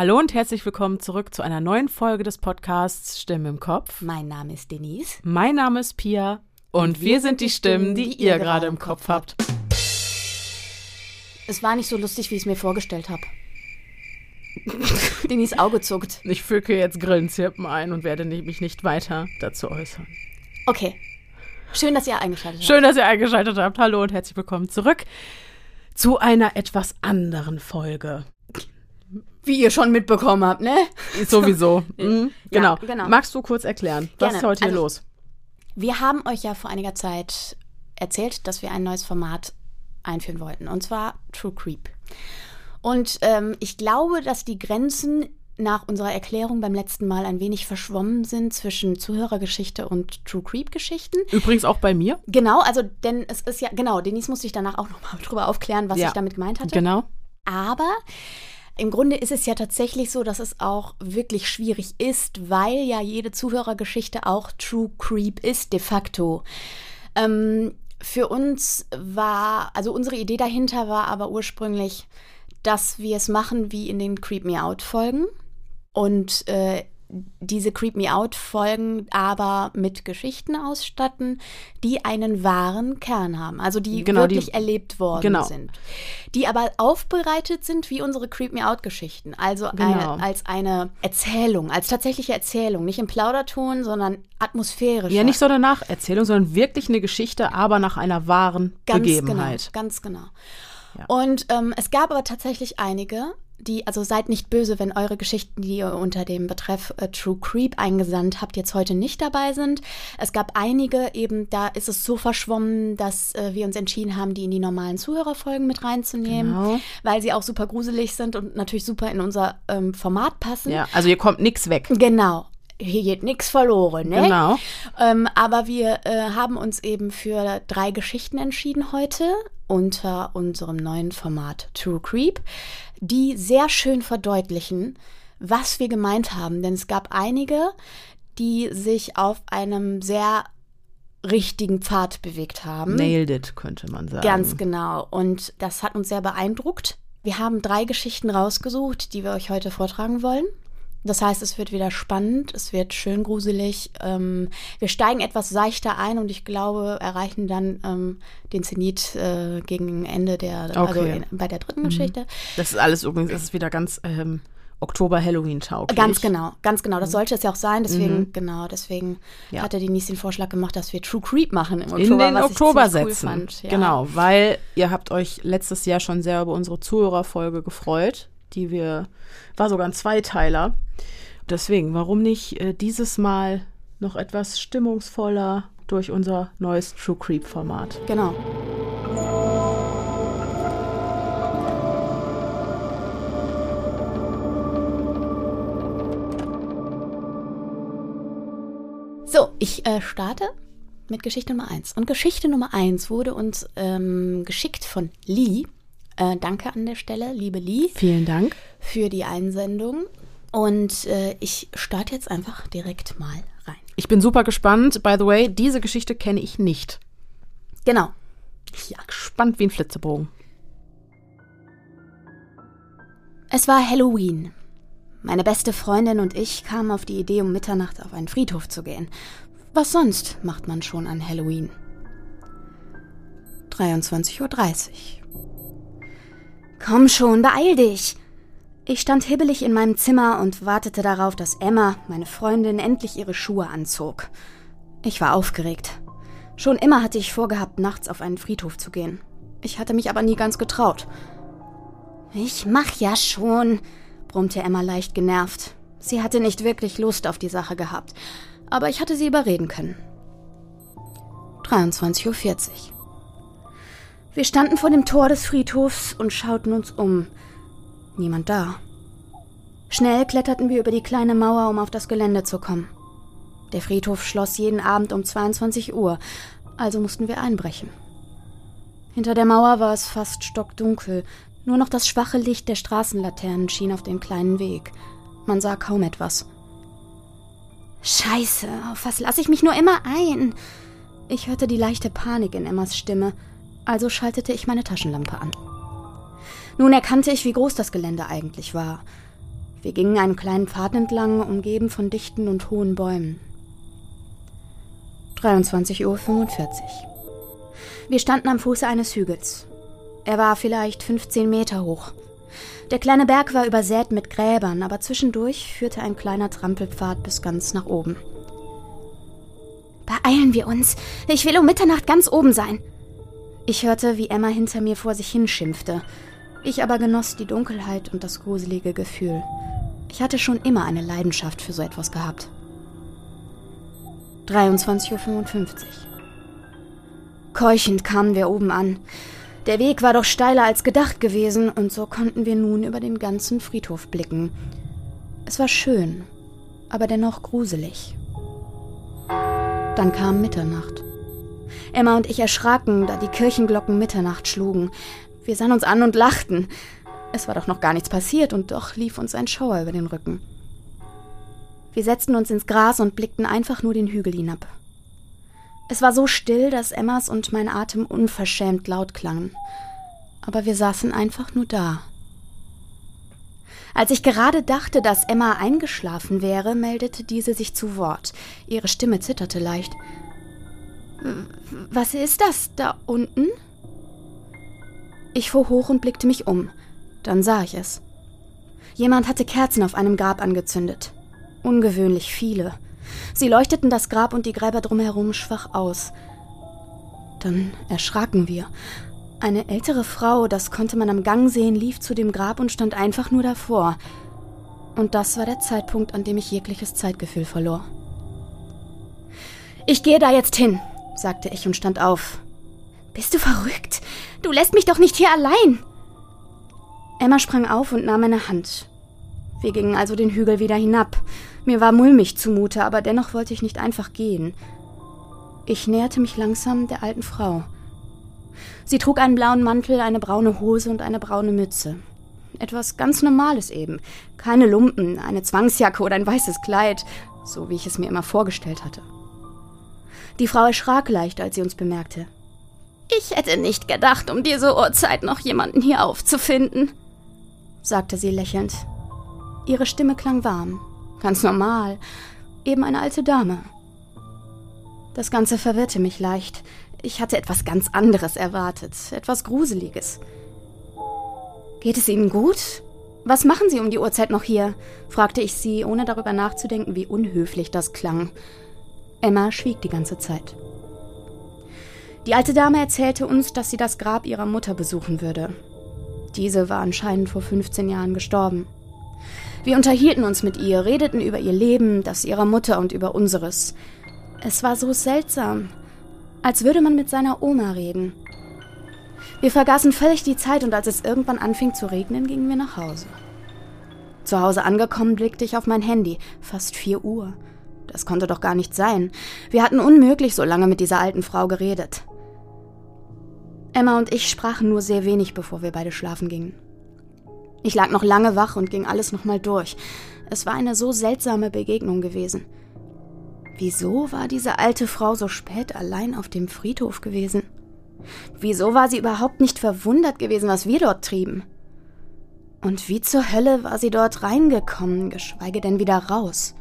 Hallo und herzlich willkommen zurück zu einer neuen Folge des Podcasts Stimmen im Kopf. Mein Name ist Denise. Mein Name ist Pia und, wir, sind die Stimmen, die, ihr gerade im Kopf habt. Es war nicht so lustig, wie ich es mir vorgestellt habe. Denise Auge zuckt. Ich füge jetzt Grillenzirpen ein und werde mich nicht weiter dazu äußern. Okay. Schön, dass ihr eingeschaltet habt. Schön, dass ihr eingeschaltet habt. Hallo und herzlich willkommen zurück zu einer etwas anderen Folge. Wie ihr schon mitbekommen habt, ne? Sowieso. Mhm. Genau. Ja, genau. Magst du kurz erklären, was Gerne. ist heute hier Also- los? Wir haben euch ja vor einiger Zeit erzählt, dass wir ein neues Format einführen wollten. Und zwar True Creep. Und ähm, ich glaube, dass die Grenzen nach unserer Erklärung beim letzten Mal ein wenig verschwommen sind zwischen Zuhörergeschichte und True Creep-Geschichten. Übrigens auch bei mir. Genau, also denn es ist ja, genau, Denise musste ich danach auch nochmal drüber aufklären, was Ja. ich damit gemeint hatte. Genau. Aber im Grunde ist es ja tatsächlich so, dass es auch wirklich schwierig ist, weil ja jede Zuhörergeschichte auch True Creep ist, de facto. Ähm, für uns war, also unsere Idee dahinter war aber ursprünglich, dass wir es machen wie in den Creep Me Out Folgen und äh, diese Creep Me Out Folgen aber mit Geschichten ausstatten, die einen wahren Kern haben, also die Genau, die- wirklich erlebt worden genau. sind, die aber aufbereitet sind wie unsere Creep Me Out Geschichten, also Genau. eine, als eine Erzählung, als tatsächliche Erzählung, nicht im Plauderton, sondern atmosphärisch. Ja, nicht so eine Nacherzählung, sondern wirklich eine Geschichte, aber nach einer wahren Ganz Begebenheit. Genau, ganz genau. Ja. Und ähm, es gab aber tatsächlich einige, die, also seid nicht böse, wenn eure Geschichten, die ihr unter dem Betreff äh, True Creep eingesandt habt, jetzt heute nicht dabei sind. Es gab einige, eben da ist es so verschwommen, dass äh, wir uns entschieden haben, die in die normalen Zuhörerfolgen mit reinzunehmen, Genau. weil sie auch super gruselig sind und natürlich super in unser ähm, Format passen. Ja, also hier kommt nichts weg. Genau. Hier geht nichts verloren, ne? Genau. Ähm, aber wir äh, haben uns eben für drei Geschichten entschieden heute unter unserem neuen Format True Creep, die sehr schön verdeutlichen, was wir gemeint haben. Denn es gab einige, die sich auf einem sehr richtigen Pfad bewegt haben. Nailed it, könnte man sagen. Ganz genau. Und das hat uns sehr beeindruckt. Wir haben drei Geschichten rausgesucht, die wir euch heute vortragen wollen. Das heißt, es wird wieder spannend, es wird schön gruselig. Ähm, wir steigen etwas seichter ein und ich glaube, erreichen dann ähm, den Zenit äh, gegen Ende der, also Okay. in, bei der dritten Geschichte. Das ist alles übrigens, das ist wieder ganz ähm, Oktober-Halloween-tauglich. Ganz genau, ganz genau. Das sollte es ja auch sein. Deswegen, genau, deswegen Mhm. Ja. hatte Denise den Vorschlag gemacht, dass wir True Creep machen im Oktober. In den Oktober setzen. Cool fand. Ja. Genau, weil ihr habt euch letztes Jahr schon sehr über unsere Zuhörerfolge gefreut, die wir, war sogar ein Zweiteiler. Deswegen, warum nicht äh, dieses Mal noch etwas stimmungsvoller durch unser neues True Creep Format? Genau. So, ich äh, starte mit Geschichte Nummer 1. Und Geschichte Nummer 1 wurde uns ähm, geschickt von Lee. Äh, danke an der Stelle, liebe Lee, Vielen Dank. für die Einsendung. Und äh, ich starte jetzt einfach direkt mal rein. Ich bin super gespannt. By the way, diese Geschichte kenne ich nicht. Genau. Ja, gespannt wie ein Flitzebogen. Es war Halloween. Meine beste Freundin und ich kamen auf die Idee, um Mitternacht auf einen Friedhof zu gehen. Was sonst macht man schon an Halloween? 23.30 Uhr. Komm schon, beeil dich! Ich stand hibbelig in meinem Zimmer und wartete darauf, dass Emma, meine Freundin, endlich ihre Schuhe anzog. Ich war aufgeregt. Schon immer hatte ich vorgehabt, nachts auf einen Friedhof zu gehen. Ich hatte mich aber nie ganz getraut. Ich mach ja schon, brummte Emma leicht genervt. Sie hatte nicht wirklich Lust auf die Sache gehabt, aber ich hatte sie überreden können. 23.40 Uhr. Wir standen vor dem Tor des Friedhofs und schauten uns um. Niemand da. Schnell kletterten wir über die kleine Mauer, um auf das Gelände zu kommen. Der Friedhof schloss jeden Abend um 22 Uhr, also mussten wir einbrechen. Hinter der Mauer war es fast stockdunkel, nur noch das schwache Licht der Straßenlaternen schien auf den kleinen Weg. Man sah kaum etwas. Scheiße, auf was lasse ich mich nur immer ein? Ich hörte die leichte Panik in Emmas Stimme, also schaltete ich meine Taschenlampe an. Nun erkannte ich, wie groß das Gelände eigentlich war. Wir gingen einen kleinen Pfad entlang, umgeben von dichten und hohen Bäumen. 23.45 Uhr. Wir standen am Fuße eines Hügels. Er war vielleicht 15 Meter hoch. Der kleine Berg war übersät mit Gräbern, aber zwischendurch führte ein kleiner Trampelpfad bis ganz nach oben. Beeilen wir uns. Ich will um Mitternacht ganz oben sein. Ich hörte, wie Emma hinter mir vor sich hinschimpfte. Ich aber genoss die Dunkelheit und das gruselige Gefühl. Ich hatte schon immer eine Leidenschaft für so etwas gehabt. 23.55 Uhr. Keuchend kamen wir oben an. Der Weg war doch steiler als gedacht gewesen, und so konnten wir nun über den ganzen Friedhof blicken. Es war schön, aber dennoch gruselig. Dann kam Mitternacht. Emma und ich erschraken, da die Kirchenglocken Mitternacht schlugen. Wir sahen uns an und lachten. Es war doch noch gar nichts passiert, und doch lief uns ein Schauer über den Rücken. Wir setzten uns ins Gras und blickten einfach nur den Hügel hinab. Es war so still, dass Emmas und mein Atem unverschämt laut klangen. Aber wir saßen einfach nur da. Als ich gerade dachte, dass Emma eingeschlafen wäre, meldete diese sich zu Wort. Ihre Stimme zitterte leicht. Was ist das da unten? Ich fuhr hoch und blickte mich um. Dann sah ich es. Jemand hatte Kerzen auf einem Grab angezündet. Ungewöhnlich viele. Sie leuchteten das Grab und die Gräber drumherum schwach aus. Dann erschraken wir. Eine ältere Frau, das konnte man am Gang sehen, lief zu dem Grab und stand einfach nur davor. Und das war der Zeitpunkt, an dem ich jegliches Zeitgefühl verlor. Ich gehe da jetzt hin, sagte ich und stand auf. Bist du verrückt? Du lässt mich doch nicht hier allein. Emma sprang auf und nahm meine Hand. Wir gingen also den Hügel wieder hinab. Mir war mulmig zumute, aber dennoch wollte ich nicht einfach gehen. Ich näherte mich langsam der alten Frau. Sie trug einen blauen Mantel, eine braune Hose und eine braune Mütze. Etwas ganz Normales eben. Keine Lumpen, eine Zwangsjacke oder ein weißes Kleid, so wie ich es mir immer vorgestellt hatte. Die Frau erschrak leicht, als sie uns bemerkte. Ich hätte nicht gedacht, um diese Uhrzeit noch jemanden hier aufzufinden, sagte sie lächelnd. Ihre Stimme klang warm, Ganz normal. Eben eine alte Dame. Das Ganze verwirrte mich leicht. Ich hatte etwas ganz anderes erwartet, etwas Gruseliges. Geht es Ihnen gut? Was machen Sie um die Uhrzeit noch hier? fragte ich sie, ohne darüber nachzudenken, wie unhöflich das klang. Emma schwieg die ganze Zeit. Die alte Dame erzählte uns, dass sie das Grab ihrer Mutter besuchen würde. Diese war anscheinend vor 15 Jahren gestorben. Wir unterhielten uns mit ihr, redeten über ihr Leben, das ihrer Mutter und über unseres. Es war so seltsam, als würde man mit seiner Oma reden. Wir vergaßen völlig die Zeit und als es irgendwann anfing zu regnen, gingen wir nach Hause. Zu Hause angekommen blickte ich auf mein Handy. Fast vier Uhr. Das konnte doch gar nicht sein. Wir hatten unmöglich so lange mit dieser alten Frau geredet. Emma und ich sprachen nur sehr wenig, bevor wir beide schlafen gingen. Ich lag noch lange wach und ging alles nochmal durch. Es war eine so seltsame Begegnung gewesen. Wieso war diese alte Frau so spät allein auf dem Friedhof gewesen? Wieso war sie überhaupt nicht verwundert gewesen, was wir dort trieben? Und wie zur Hölle war sie dort reingekommen, geschweige denn wieder raus?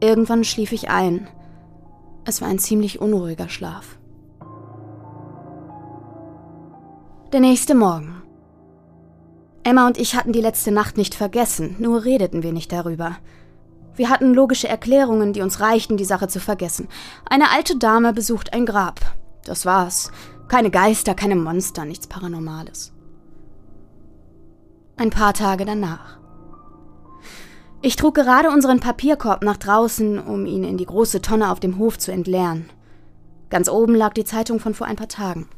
Irgendwann schlief ich ein. Es war ein ziemlich unruhiger Schlaf. Der nächste Morgen. Emma und ich hatten die letzte Nacht nicht vergessen, nur redeten wir nicht darüber. Wir hatten logische Erklärungen, die uns reichten, die Sache zu vergessen. Eine alte Dame besucht ein Grab. Das war's. Keine Geister, keine Monster, nichts Paranormales. Ein paar Tage danach. Ich trug gerade unseren Papierkorb nach draußen, um ihn in die große Tonne auf dem Hof zu entleeren. Ganz oben lag die Zeitung von vor ein paar Tagen.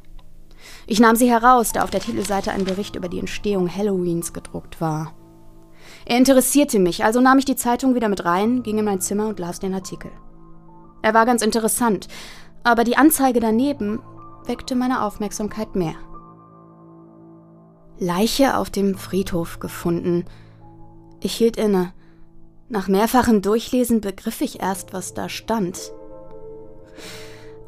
Ich nahm sie heraus, da auf der Titelseite ein Bericht über die Entstehung Halloweens gedruckt war. Er interessierte mich, also nahm ich die Zeitung wieder mit rein, ging in mein Zimmer und las den Artikel. Er war ganz interessant, aber die Anzeige daneben weckte meine Aufmerksamkeit mehr. Leiche auf dem Friedhof gefunden. Ich hielt inne. Nach mehrfachem Durchlesen begriff ich erst, was da stand.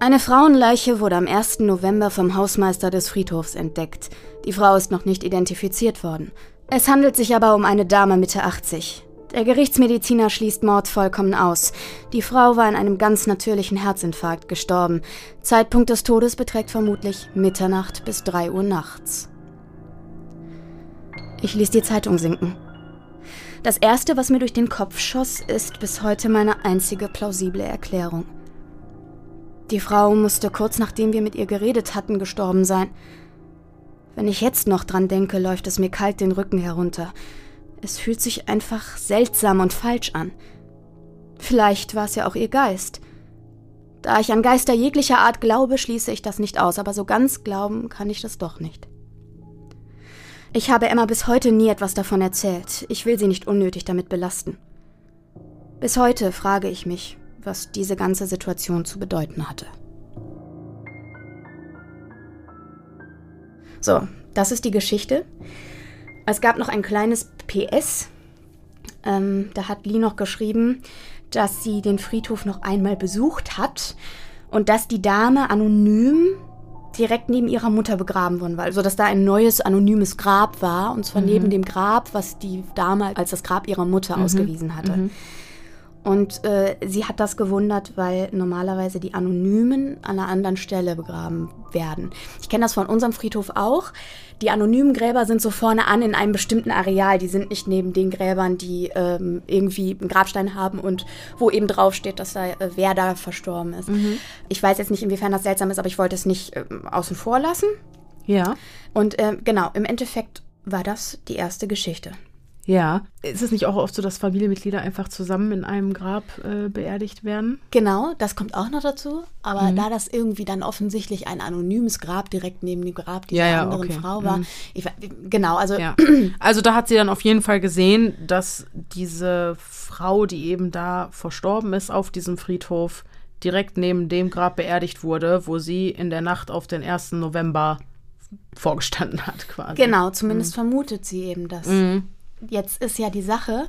Eine Frauenleiche wurde am 1. November vom Hausmeister des Friedhofs entdeckt. Die Frau ist noch nicht identifiziert worden. Es handelt sich aber um eine Dame Mitte 80. Der Gerichtsmediziner schließt Mord vollkommen aus. Die Frau war in einem ganz natürlichen Herzinfarkt gestorben. Zeitpunkt des Todes beträgt vermutlich Mitternacht bis 3 Uhr nachts. Ich ließ die Zeitung sinken. Das Erste, was mir durch den Kopf schoss, ist bis heute meine einzige plausible Erklärung. Die Frau musste kurz nachdem wir mit ihr geredet hatten, gestorben sein. Wenn ich jetzt noch dran denke, läuft es mir kalt den Rücken herunter. Es fühlt sich einfach seltsam und falsch an. Vielleicht war es ja auch ihr Geist. Da ich an Geister jeglicher Art glaube, schließe ich das nicht aus, aber so ganz glauben kann ich das doch nicht. Ich habe Emma bis heute nie etwas davon erzählt. Ich will sie nicht unnötig damit belasten. Bis heute frage ich mich, was diese ganze Situation zu bedeuten hatte. So, das ist die Geschichte. Es gab noch ein kleines PS. Ähm, da hat Lee noch geschrieben, dass sie den Friedhof noch einmal besucht hat und dass die Dame anonym direkt neben ihrer Mutter begraben worden war. Also dass da ein neues anonymes Grab war und zwar mhm. neben dem Grab, was die Dame als das Grab ihrer Mutter mhm. ausgewiesen hatte. Mhm. Und äh, sie hat das gewundert, weil normalerweise die Anonymen an einer anderen Stelle begraben werden. Ich kenne das von unserem Friedhof auch. Die anonymen Gräber sind so vorne an in einem bestimmten Areal. Die sind nicht neben den Gräbern, die ähm, irgendwie einen Grabstein haben und wo eben draufsteht, dass da äh, wer da verstorben ist. Mhm. Ich weiß jetzt nicht, inwiefern das seltsam ist, aber ich wollte es nicht äh, außen vor lassen. Ja. Und äh, genau, im Endeffekt war das die erste Geschichte. Ja. Ist es nicht auch oft so, dass Familienmitglieder einfach zusammen in einem Grab äh, beerdigt werden? Genau, das kommt auch noch dazu. Aber mhm. da das irgendwie dann offensichtlich ein anonymes Grab direkt neben dem Grab dieser ja, ja, anderen okay. Frau war. Mhm. Ich, genau, also. Ja. Also da hat sie dann auf jeden Fall gesehen, dass diese Frau, die eben da verstorben ist auf diesem Friedhof, direkt neben dem Grab beerdigt wurde, wo sie in der Nacht auf den 1. November vorgestanden hat, quasi. Genau, zumindest mhm. vermutet sie eben das. Mhm. Jetzt ist ja die Sache,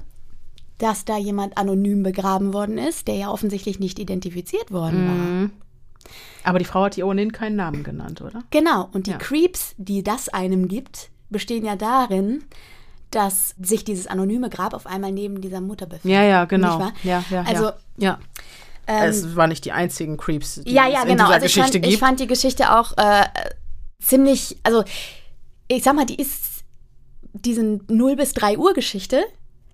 dass da jemand anonym begraben worden ist, der ja offensichtlich nicht identifiziert worden mhm. war. Aber die Frau hat hier ohnehin keinen Namen genannt, oder? Genau. Und die ja. Creeps, die das einem gibt, bestehen ja darin, dass sich dieses anonyme Grab auf einmal neben dieser Mutter befindet. Ja, ja, genau. Ja, ja, also, ja. Ähm, es waren nicht die einzigen Creeps, die ja, ja, es genau. in dieser also Geschichte fand, gibt. Ich fand die Geschichte auch äh, ziemlich, also ich sag mal, die ist diesen 0 bis 3 Uhr Geschichte,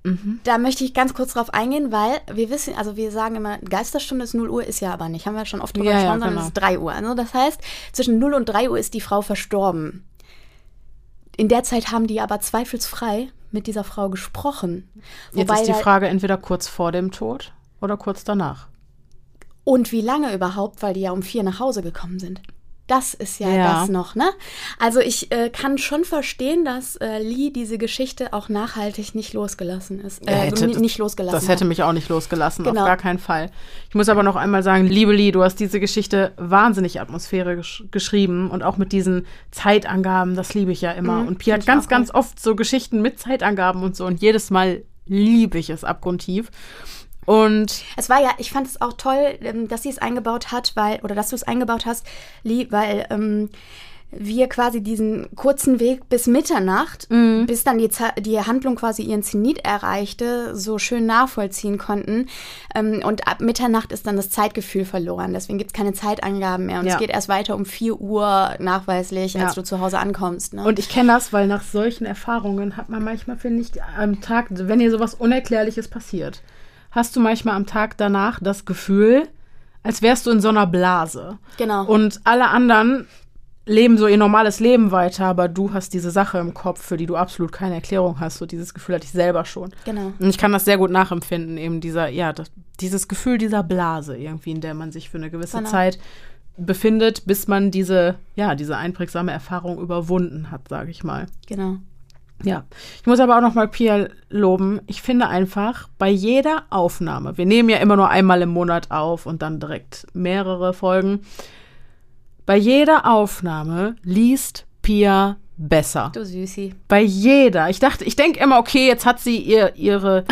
mhm. da möchte ich ganz kurz drauf eingehen, weil wir wissen, also wir sagen immer, Geisterstunde ist 0 Uhr, ist ja aber nicht, haben wir schon oft drüber ja, gesprochen, ja, sondern es ist 3 Uhr. Also das heißt, zwischen 0 und 3 Uhr ist die Frau verstorben. In der Zeit haben die aber zweifelsfrei mit dieser Frau gesprochen. Jetzt ist die Frage entweder kurz vor dem Tod oder kurz danach. Und wie lange überhaupt, weil die ja um vier nach Hause gekommen sind. Das ist ja, ja, das noch, ne? Also ich äh, kann schon verstehen, dass äh, Lee diese Geschichte auch nachhaltig nicht losgelassen ist. Äh, hätte, nicht losgelassen. Das hätte hat. mich auch nicht losgelassen, genau. auf gar keinen Fall. Ich muss aber noch einmal sagen, liebe Lee, du hast diese Geschichte wahnsinnig atmosphärisch geschrieben und auch mit diesen Zeitangaben, das liebe ich ja immer. Mhm, und Pia hat ganz, ganz oft so Geschichten mit Zeitangaben und so und jedes Mal liebe ich es abgrundtief. Und es war ja, ich fand es auch toll, ähm, dass sie es eingebaut hat, weil, oder dass du es eingebaut hast, Lee, weil ähm, wir quasi diesen kurzen Weg bis Mitternacht, mhm. bis dann die, die Handlung quasi ihren Zenit erreichte, so schön nachvollziehen konnten. Ähm, und ab Mitternacht ist dann das Zeitgefühl verloren. Deswegen gibt es keine Zeitangaben mehr. Und ja. es geht erst weiter um 4 Uhr nachweislich, ja. als du zu Hause ankommst. Ne? Und ich kenne das, weil nach solchen Erfahrungen hat man manchmal, finde ich, am Tag, wenn hier sowas Unerklärliches passiert hast du manchmal am Tag danach das Gefühl, als wärst du in so einer Blase. Genau. Und alle anderen leben so ihr normales Leben weiter, aber du hast diese Sache im Kopf, für die du absolut keine Erklärung hast. So dieses Gefühl hatte ich selber schon. Genau. Und ich kann das sehr gut nachempfinden, eben dieser, ja, das, dieses Gefühl dieser Blase irgendwie, in der man sich für eine gewisse genau. Zeit befindet, bis man diese, ja, diese einprägsame Erfahrung überwunden hat, sage ich mal. Genau. Ja, ich muss aber auch noch mal Pia loben. Ich finde einfach, bei jeder Aufnahme, wir nehmen ja immer nur einmal im Monat auf und dann direkt mehrere Folgen. Bei jeder Aufnahme liest Pia besser. Du Süßi. Bei jeder. Ich dachte, ich denke immer, okay, jetzt hat sie ihr, ihre,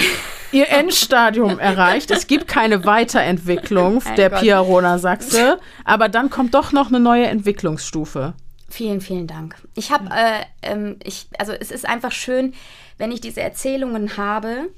ihr Endstadium erreicht. Es gibt keine Weiterentwicklung der Pia Rona Sachse, aber dann kommt doch noch eine neue Entwicklungsstufe. Vielen, vielen Dank. Ich habe, äh, ähm, ich, also es ist einfach schön, wenn ich diese Erzählungen habe.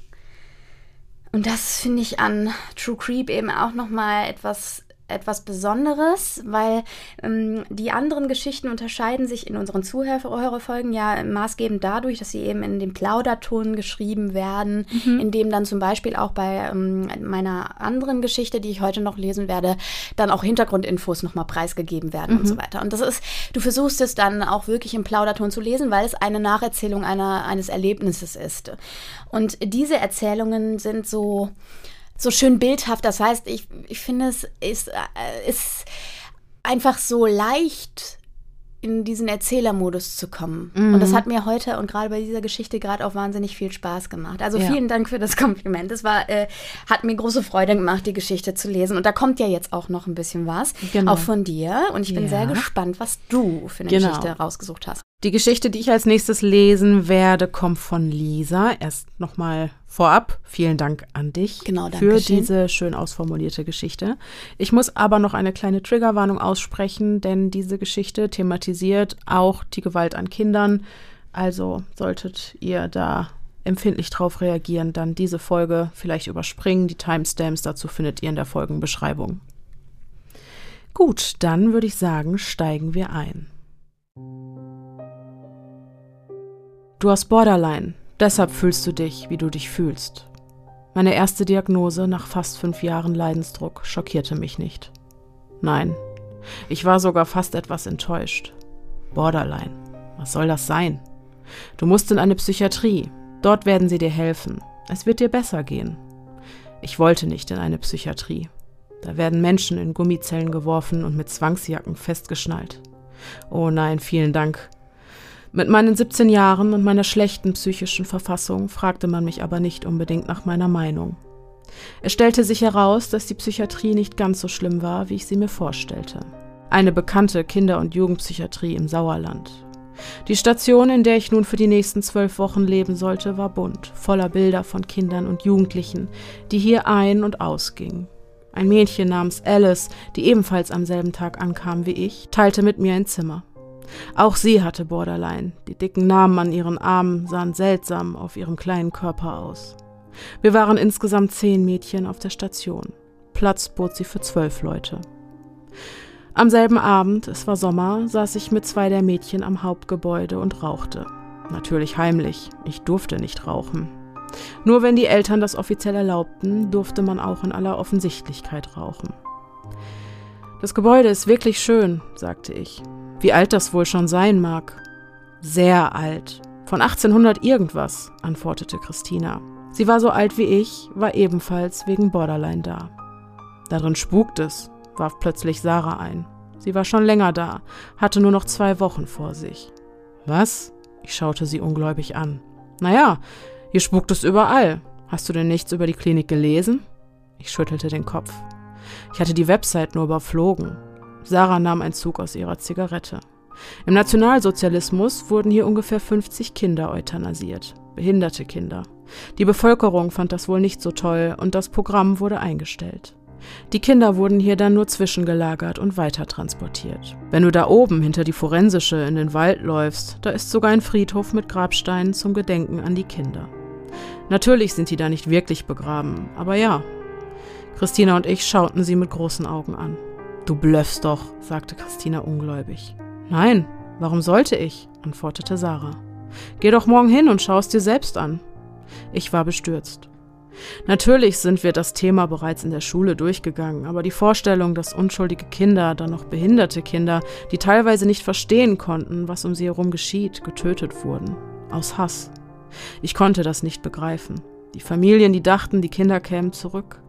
Und das finde ich an True Creep eben auch noch mal etwas etwas Besonderes, weil ähm, die anderen Geschichten unterscheiden sich in unseren Zuhörerfolgen ja maßgebend dadurch, dass sie eben in dem Plauderton geschrieben werden, mhm. in dem dann zum Beispiel auch bei ähm, meiner anderen Geschichte, die ich heute noch lesen werde, dann auch Hintergrundinfos nochmal preisgegeben werden mhm. und so weiter. Und das ist, du versuchst es dann auch wirklich im Plauderton zu lesen, weil es eine Nacherzählung einer, eines Erlebnisses ist. Und diese Erzählungen sind so, so schön bildhaft. Das heißt, ich, ich finde, es ist, äh, ist einfach so leicht in diesen Erzählermodus zu kommen. Mhm. Und das hat mir heute und gerade bei dieser Geschichte gerade auch wahnsinnig viel Spaß gemacht. Also ja. vielen Dank für das Kompliment. Es war, äh, hat mir große Freude gemacht, die Geschichte zu lesen. Und da kommt ja jetzt auch noch ein bisschen was, genau. auch von dir. Und ich bin ja. sehr gespannt, was du für eine genau. Geschichte rausgesucht hast. Die Geschichte, die ich als nächstes lesen werde, kommt von Lisa. Erst nochmal vorab, vielen Dank an dich genau, für diese schön ausformulierte Geschichte. Ich muss aber noch eine kleine Triggerwarnung aussprechen, denn diese Geschichte thematisiert auch die Gewalt an Kindern. Also solltet ihr da empfindlich drauf reagieren, dann diese Folge vielleicht überspringen. Die Timestamps dazu findet ihr in der Folgenbeschreibung. Gut, dann würde ich sagen, steigen wir ein. Du hast Borderline, deshalb fühlst du dich, wie du dich fühlst. Meine erste Diagnose nach fast fünf Jahren Leidensdruck schockierte mich nicht. Nein, ich war sogar fast etwas enttäuscht. Borderline, was soll das sein? Du musst in eine Psychiatrie, dort werden sie dir helfen. Es wird dir besser gehen. Ich wollte nicht in eine Psychiatrie. Da werden Menschen in Gummizellen geworfen und mit Zwangsjacken festgeschnallt. Oh nein, vielen Dank. Mit meinen 17 Jahren und meiner schlechten psychischen Verfassung fragte man mich aber nicht unbedingt nach meiner Meinung. Es stellte sich heraus, dass die Psychiatrie nicht ganz so schlimm war, wie ich sie mir vorstellte. Eine bekannte Kinder- und Jugendpsychiatrie im Sauerland. Die Station, in der ich nun für die nächsten zwölf Wochen leben sollte, war bunt, voller Bilder von Kindern und Jugendlichen, die hier ein- und ausgingen. Ein Mädchen namens Alice, die ebenfalls am selben Tag ankam wie ich, teilte mit mir ein Zimmer. Auch sie hatte Borderline. Die dicken Namen an ihren Armen sahen seltsam auf ihrem kleinen Körper aus. Wir waren insgesamt zehn Mädchen auf der Station. Platz bot sie für zwölf Leute. Am selben Abend, es war Sommer, saß ich mit zwei der Mädchen am Hauptgebäude und rauchte. Natürlich heimlich, ich durfte nicht rauchen. Nur wenn die Eltern das offiziell erlaubten, durfte man auch in aller Offensichtlichkeit rauchen. Das Gebäude ist wirklich schön, sagte ich. Wie alt das wohl schon sein mag. Sehr alt. Von 1800 irgendwas, antwortete Christina. Sie war so alt wie ich, war ebenfalls wegen Borderline da. Darin spukt es, warf plötzlich Sarah ein. Sie war schon länger da, hatte nur noch zwei Wochen vor sich. Was? Ich schaute sie ungläubig an. Naja, hier spukt es überall. Hast du denn nichts über die Klinik gelesen? Ich schüttelte den Kopf. Ich hatte die Website nur überflogen. Sarah nahm einen Zug aus ihrer Zigarette. Im Nationalsozialismus wurden hier ungefähr 50 Kinder euthanasiert, behinderte Kinder. Die Bevölkerung fand das wohl nicht so toll und das Programm wurde eingestellt. Die Kinder wurden hier dann nur zwischengelagert und weitertransportiert. Wenn du da oben hinter die Forensische in den Wald läufst, da ist sogar ein Friedhof mit Grabsteinen zum Gedenken an die Kinder. Natürlich sind die da nicht wirklich begraben, aber ja. Christina und ich schauten sie mit großen Augen an. Du blöffst doch, sagte Christina ungläubig. Nein, warum sollte ich? antwortete Sarah. Geh doch morgen hin und schau es dir selbst an. Ich war bestürzt. Natürlich sind wir das Thema bereits in der Schule durchgegangen, aber die Vorstellung, dass unschuldige Kinder, dann noch behinderte Kinder, die teilweise nicht verstehen konnten, was um sie herum geschieht, getötet wurden. Aus Hass. Ich konnte das nicht begreifen. Die Familien, die dachten, die Kinder kämen zurück.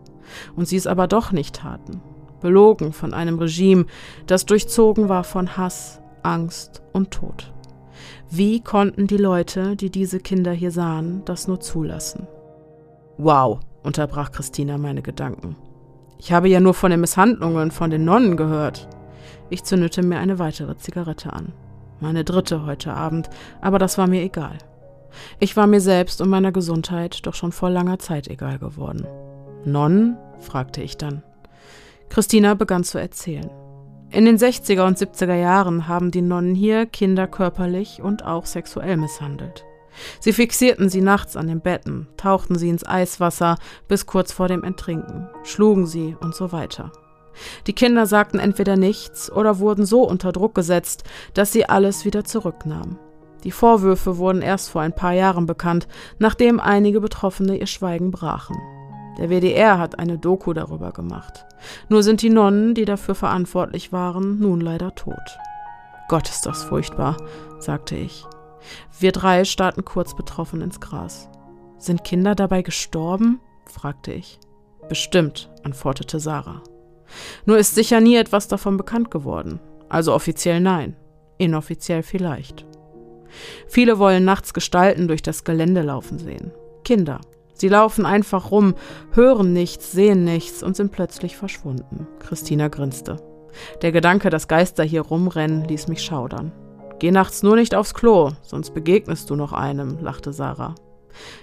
Und sie es aber doch nicht taten belogen von einem Regime, das durchzogen war von Hass, Angst und Tod. Wie konnten die Leute, die diese Kinder hier sahen, das nur zulassen? Wow, unterbrach Christina meine Gedanken. Ich habe ja nur von den Misshandlungen von den Nonnen gehört. Ich zündete mir eine weitere Zigarette an. Meine dritte heute Abend, aber das war mir egal. Ich war mir selbst und meiner Gesundheit doch schon vor langer Zeit egal geworden. Nonnen? fragte ich dann. Christina begann zu erzählen. In den 60er und 70er Jahren haben die Nonnen hier Kinder körperlich und auch sexuell misshandelt. Sie fixierten sie nachts an den Betten, tauchten sie ins Eiswasser bis kurz vor dem Enttrinken, schlugen sie und so weiter. Die Kinder sagten entweder nichts oder wurden so unter Druck gesetzt, dass sie alles wieder zurücknahmen. Die Vorwürfe wurden erst vor ein paar Jahren bekannt, nachdem einige Betroffene ihr Schweigen brachen. Der WDR hat eine Doku darüber gemacht. Nur sind die Nonnen, die dafür verantwortlich waren, nun leider tot. Gott ist das furchtbar, sagte ich. Wir drei starrten kurz betroffen ins Gras. Sind Kinder dabei gestorben? fragte ich. Bestimmt, antwortete Sarah. Nur ist sicher nie etwas davon bekannt geworden. Also offiziell nein, inoffiziell vielleicht. Viele wollen nachts Gestalten durch das Gelände laufen sehen. Kinder. Sie laufen einfach rum, hören nichts, sehen nichts und sind plötzlich verschwunden. Christina grinste. Der Gedanke, dass Geister hier rumrennen, ließ mich schaudern. Geh nachts nur nicht aufs Klo, sonst begegnest du noch einem, lachte Sarah.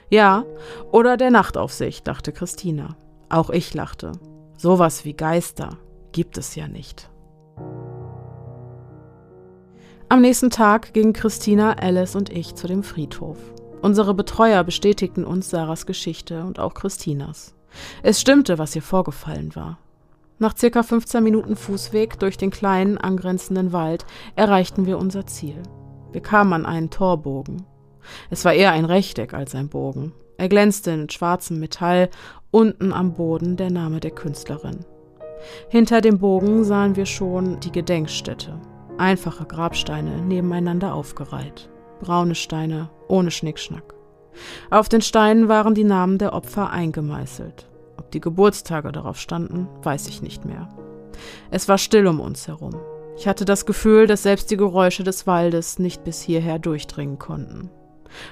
Ja, oder der Nachtaufsicht, dachte Christina. Auch ich lachte. Sowas wie Geister gibt es ja nicht. Am nächsten Tag gingen Christina, Alice und ich zu dem Friedhof. Unsere Betreuer bestätigten uns Sarahs Geschichte und auch Christinas. Es stimmte, was ihr vorgefallen war. Nach circa 15 Minuten Fußweg durch den kleinen angrenzenden Wald erreichten wir unser Ziel. Wir kamen an einen Torbogen. Es war eher ein Rechteck als ein Bogen. Er glänzte in schwarzem Metall, unten am Boden der Name der Künstlerin. Hinter dem Bogen sahen wir schon die Gedenkstätte. Einfache Grabsteine nebeneinander aufgereiht. Braune Steine ohne Schnickschnack. Auf den Steinen waren die Namen der Opfer eingemeißelt. Ob die Geburtstage darauf standen, weiß ich nicht mehr. Es war still um uns herum. Ich hatte das Gefühl, dass selbst die Geräusche des Waldes nicht bis hierher durchdringen konnten.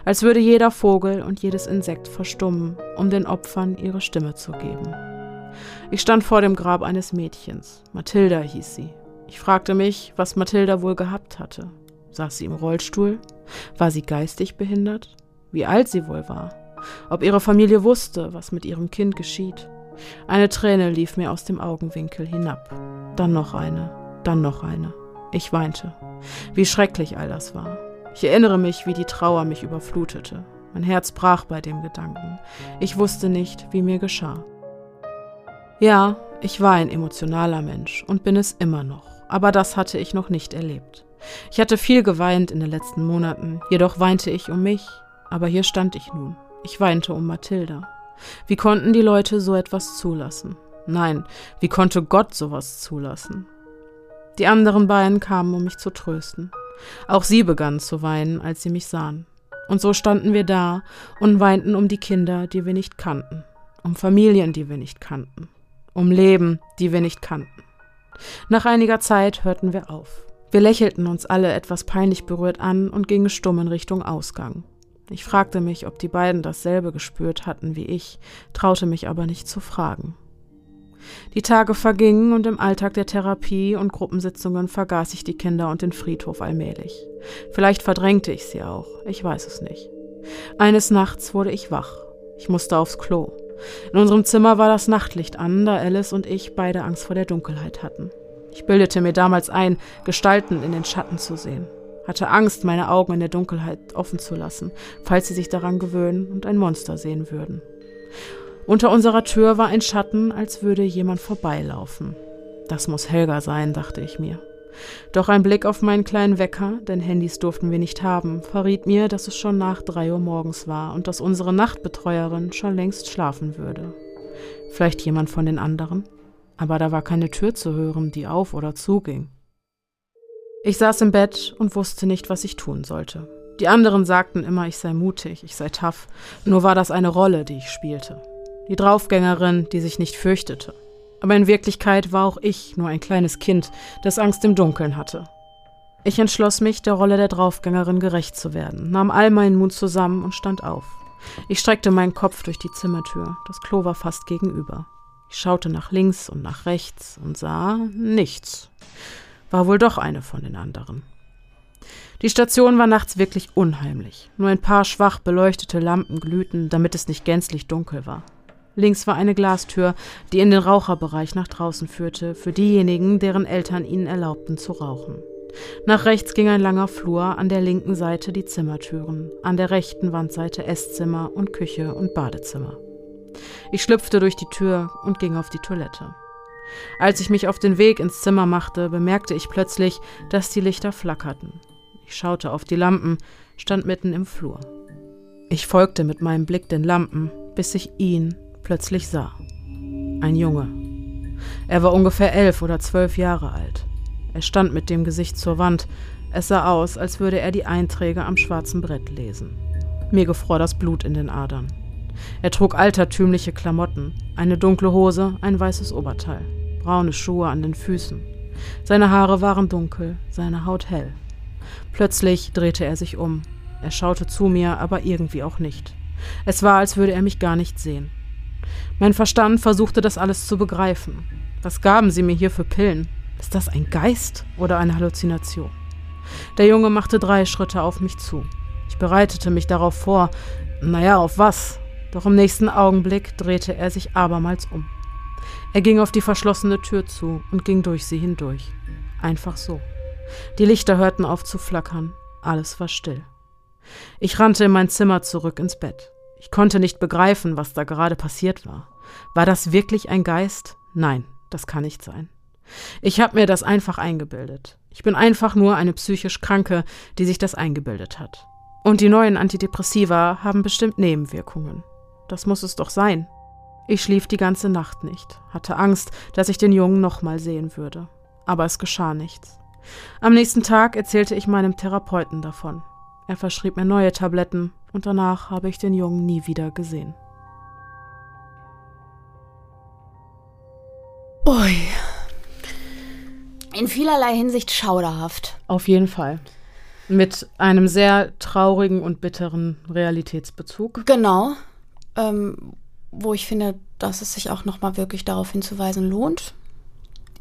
Als würde jeder Vogel und jedes Insekt verstummen, um den Opfern ihre Stimme zu geben. Ich stand vor dem Grab eines Mädchens. Mathilda hieß sie. Ich fragte mich, was Mathilda wohl gehabt hatte. Saß sie im Rollstuhl? War sie geistig behindert? Wie alt sie wohl war? ob ihre Familie wusste, was mit ihrem Kind geschieht. Eine Träne lief mir aus dem Augenwinkel hinab. Dann noch eine, dann noch eine. Ich weinte. Wie schrecklich all das war. Ich erinnere mich, wie die Trauer mich überflutete. Mein Herz brach bei dem Gedanken. Ich wusste nicht, wie mir geschah. Ja, ich war ein emotionaler Mensch und bin es immer noch, aber das hatte ich noch nicht erlebt. Ich hatte viel geweint in den letzten Monaten, jedoch weinte ich um mich, aber hier stand ich nun, ich weinte um Mathilda. Wie konnten die Leute so etwas zulassen? Nein, wie konnte Gott sowas zulassen? Die anderen beiden kamen, um mich zu trösten. Auch sie begannen zu weinen, als sie mich sahen. Und so standen wir da und weinten um die Kinder, die wir nicht kannten, um Familien, die wir nicht kannten, um Leben, die wir nicht kannten. Nach einiger Zeit hörten wir auf. Wir lächelten uns alle etwas peinlich berührt an und gingen stumm in Richtung Ausgang. Ich fragte mich, ob die beiden dasselbe gespürt hatten wie ich, traute mich aber nicht zu fragen. Die Tage vergingen und im Alltag der Therapie und Gruppensitzungen vergaß ich die Kinder und den Friedhof allmählich. Vielleicht verdrängte ich sie auch, ich weiß es nicht. Eines Nachts wurde ich wach. Ich musste aufs Klo. In unserem Zimmer war das Nachtlicht an, da Alice und ich beide Angst vor der Dunkelheit hatten. Ich bildete mir damals ein, Gestalten in den Schatten zu sehen hatte Angst, meine Augen in der Dunkelheit offen zu lassen, falls sie sich daran gewöhnen und ein Monster sehen würden. Unter unserer Tür war ein Schatten, als würde jemand vorbeilaufen. Das muss Helga sein, dachte ich mir. Doch ein Blick auf meinen kleinen Wecker, denn Handys durften wir nicht haben, verriet mir, dass es schon nach drei Uhr morgens war und dass unsere Nachtbetreuerin schon längst schlafen würde. Vielleicht jemand von den anderen? Aber da war keine Tür zu hören, die auf oder zuging. Ich saß im Bett und wusste nicht, was ich tun sollte. Die anderen sagten immer, ich sei mutig, ich sei tough. Nur war das eine Rolle, die ich spielte. Die Draufgängerin, die sich nicht fürchtete. Aber in Wirklichkeit war auch ich nur ein kleines Kind, das Angst im Dunkeln hatte. Ich entschloss mich, der Rolle der Draufgängerin gerecht zu werden, nahm all meinen Mut zusammen und stand auf. Ich streckte meinen Kopf durch die Zimmertür. Das Klo war fast gegenüber. Ich schaute nach links und nach rechts und sah nichts war wohl doch eine von den anderen. Die Station war nachts wirklich unheimlich. Nur ein paar schwach beleuchtete Lampen glühten, damit es nicht gänzlich dunkel war. Links war eine Glastür, die in den Raucherbereich nach draußen führte, für diejenigen, deren Eltern ihnen erlaubten zu rauchen. Nach rechts ging ein langer Flur, an der linken Seite die Zimmertüren, an der rechten Wandseite Esszimmer und Küche und Badezimmer. Ich schlüpfte durch die Tür und ging auf die Toilette. Als ich mich auf den Weg ins Zimmer machte, bemerkte ich plötzlich, dass die Lichter flackerten. Ich schaute auf die Lampen, stand mitten im Flur. Ich folgte mit meinem Blick den Lampen, bis ich ihn plötzlich sah. Ein Junge. Er war ungefähr elf oder zwölf Jahre alt. Er stand mit dem Gesicht zur Wand. Es sah aus, als würde er die Einträge am schwarzen Brett lesen. Mir gefror das Blut in den Adern. Er trug altertümliche Klamotten, eine dunkle Hose, ein weißes Oberteil, braune Schuhe an den Füßen. Seine Haare waren dunkel, seine Haut hell. Plötzlich drehte er sich um. Er schaute zu mir, aber irgendwie auch nicht. Es war, als würde er mich gar nicht sehen. Mein Verstand versuchte das alles zu begreifen. Was gaben sie mir hier für Pillen? Ist das ein Geist oder eine Halluzination? Der Junge machte drei Schritte auf mich zu. Ich bereitete mich darauf vor. Naja, auf was? Doch im nächsten Augenblick drehte er sich abermals um. Er ging auf die verschlossene Tür zu und ging durch sie hindurch. Einfach so. Die Lichter hörten auf zu flackern. Alles war still. Ich rannte in mein Zimmer zurück ins Bett. Ich konnte nicht begreifen, was da gerade passiert war. War das wirklich ein Geist? Nein, das kann nicht sein. Ich habe mir das einfach eingebildet. Ich bin einfach nur eine psychisch Kranke, die sich das eingebildet hat. Und die neuen Antidepressiva haben bestimmt Nebenwirkungen. Das muss es doch sein. Ich schlief die ganze Nacht nicht, hatte Angst, dass ich den Jungen nochmal sehen würde. Aber es geschah nichts. Am nächsten Tag erzählte ich meinem Therapeuten davon. Er verschrieb mir neue Tabletten und danach habe ich den Jungen nie wieder gesehen. Ui. In vielerlei Hinsicht schauderhaft. Auf jeden Fall. Mit einem sehr traurigen und bitteren Realitätsbezug. Genau. Ähm, wo ich finde, dass es sich auch nochmal wirklich darauf hinzuweisen lohnt.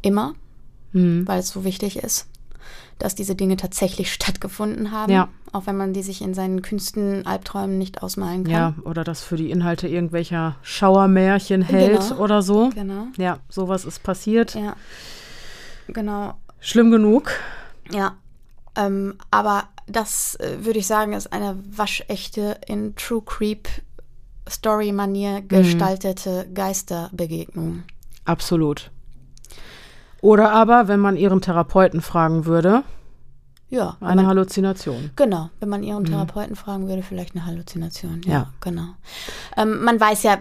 Immer. Mhm. Weil es so wichtig ist dass diese Dinge tatsächlich stattgefunden haben. Ja. Auch wenn man die sich in seinen Künsten, Albträumen nicht ausmalen kann. Ja, oder das für die Inhalte irgendwelcher Schauermärchen hält genau. oder so. Genau. Ja, sowas ist passiert. Ja. Genau. Schlimm genug. Ja. Ähm, aber das äh, würde ich sagen, ist eine waschechte in True Creep Story-Manier mhm. gestaltete mhm. Geisterbegegnung. Absolut. Oder aber, wenn man ihren Therapeuten fragen würde, ja, eine man, Halluzination. Genau, wenn man ihren mhm. Therapeuten mhm. fragen würde, vielleicht eine Halluzination. Ja, ja. genau. Ähm, man weiß ja,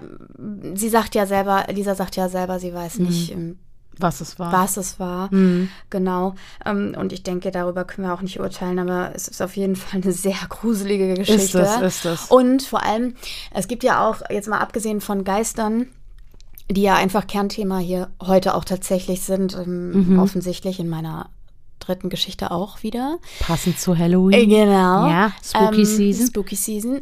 sie sagt ja selber, Lisa sagt ja selber, sie weiß mhm. nicht, ähm, was es war. Was es war, mhm. genau. Ähm, und ich denke, darüber können wir auch nicht urteilen, aber es ist auf jeden Fall eine sehr gruselige Geschichte. Ist das, ist das. Und vor allem, es gibt ja auch, jetzt mal abgesehen von Geistern, die ja einfach Kernthema hier heute auch tatsächlich sind, ähm, mhm. offensichtlich in meiner dritten Geschichte auch wieder. Passend zu Halloween. Äh, genau. Ja, Spooky ähm, Season. Spooky Season.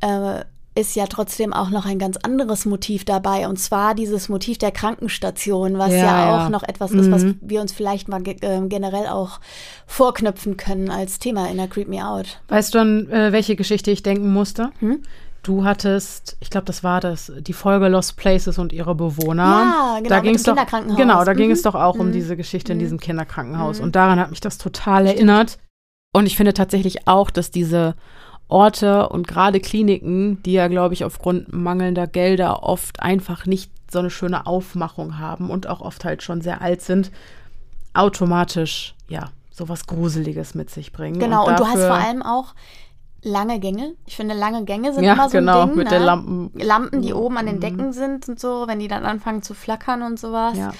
Äh, ist ja trotzdem auch noch ein ganz anderes Motiv dabei und zwar dieses Motiv der Krankenstation, was ja, ja auch ja. noch etwas ist, was mhm. wir uns vielleicht mal ge äh, generell auch vorknüpfen können als Thema in der Creep Me Out. Weißt du an äh, welche Geschichte ich denken musste? Hm? Du hattest, ich glaube, das war das, die Folge Lost Places und ihre Bewohner. Ja, genau, da ging es doch, Genau, da mhm. ging es doch auch mhm. um diese Geschichte in mhm. diesem Kinderkrankenhaus. Mhm. Und daran hat mich das total Stimmt. erinnert. Und ich finde tatsächlich auch, dass diese Orte und gerade Kliniken, die ja, glaube ich, aufgrund mangelnder Gelder oft einfach nicht so eine schöne Aufmachung haben und auch oft halt schon sehr alt sind, automatisch, ja, sowas Gruseliges mit sich bringen. Genau, und, und du hast vor allem auch lange Gänge. Ich finde, lange Gänge sind ja, immer so genau, ein Ding. mit ne? den Lampen. Lampen, die oben an den mhm. Decken sind und so, wenn die dann anfangen zu flackern und sowas. Ja.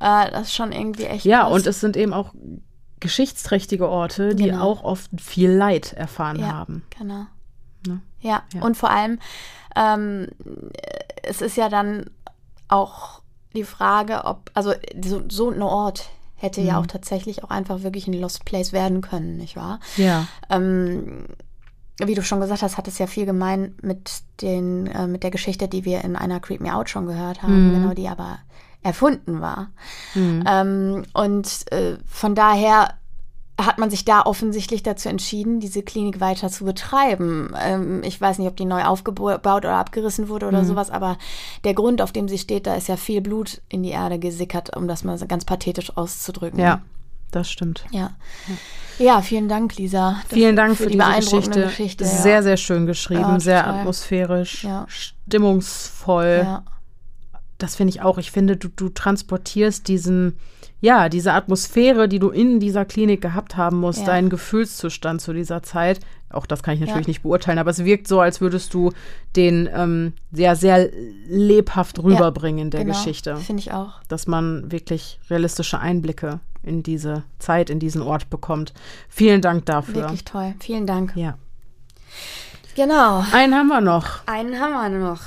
Äh, das ist schon irgendwie echt Ja, krass. und es sind eben auch geschichtsträchtige Orte, die genau. auch oft viel Leid erfahren ja, haben. Genau. Ne? Ja. ja, und vor allem, ähm, es ist ja dann auch die Frage, ob, also so, so ein Ort hätte mhm. ja auch tatsächlich auch einfach wirklich ein Lost Place werden können, nicht wahr? Ja. Ähm, wie du schon gesagt hast, hat es ja viel gemein mit, den, äh, mit der Geschichte, die wir in einer Creep Me Out schon gehört haben, mhm. genau, die aber erfunden war. Mhm. Ähm, und äh, von daher hat man sich da offensichtlich dazu entschieden, diese Klinik weiter zu betreiben. Ähm, ich weiß nicht, ob die neu aufgebaut oder abgerissen wurde oder mhm. sowas, aber der Grund, auf dem sie steht, da ist ja viel Blut in die Erde gesickert, um das mal ganz pathetisch auszudrücken. Ja, das stimmt. Ja. Ja, vielen Dank, Lisa. Vielen Dank für, für die diese Geschichte. Geschichte ja. Sehr, sehr schön geschrieben, ja, sehr atmosphärisch, ja. stimmungsvoll. Ja. Das finde ich auch. Ich finde, du, du transportierst diesen ja, diese Atmosphäre, die du in dieser Klinik gehabt haben musst, ja. deinen Gefühlszustand zu dieser Zeit, auch das kann ich natürlich ja. nicht beurteilen, aber es wirkt so, als würdest du den ähm, sehr, sehr lebhaft rüberbringen ja, in der genau, Geschichte. Finde ich auch. Dass man wirklich realistische Einblicke in diese Zeit, in diesen Ort bekommt. Vielen Dank dafür. Wirklich toll. Vielen Dank. Ja. Genau. Einen haben wir noch. Einen haben wir noch.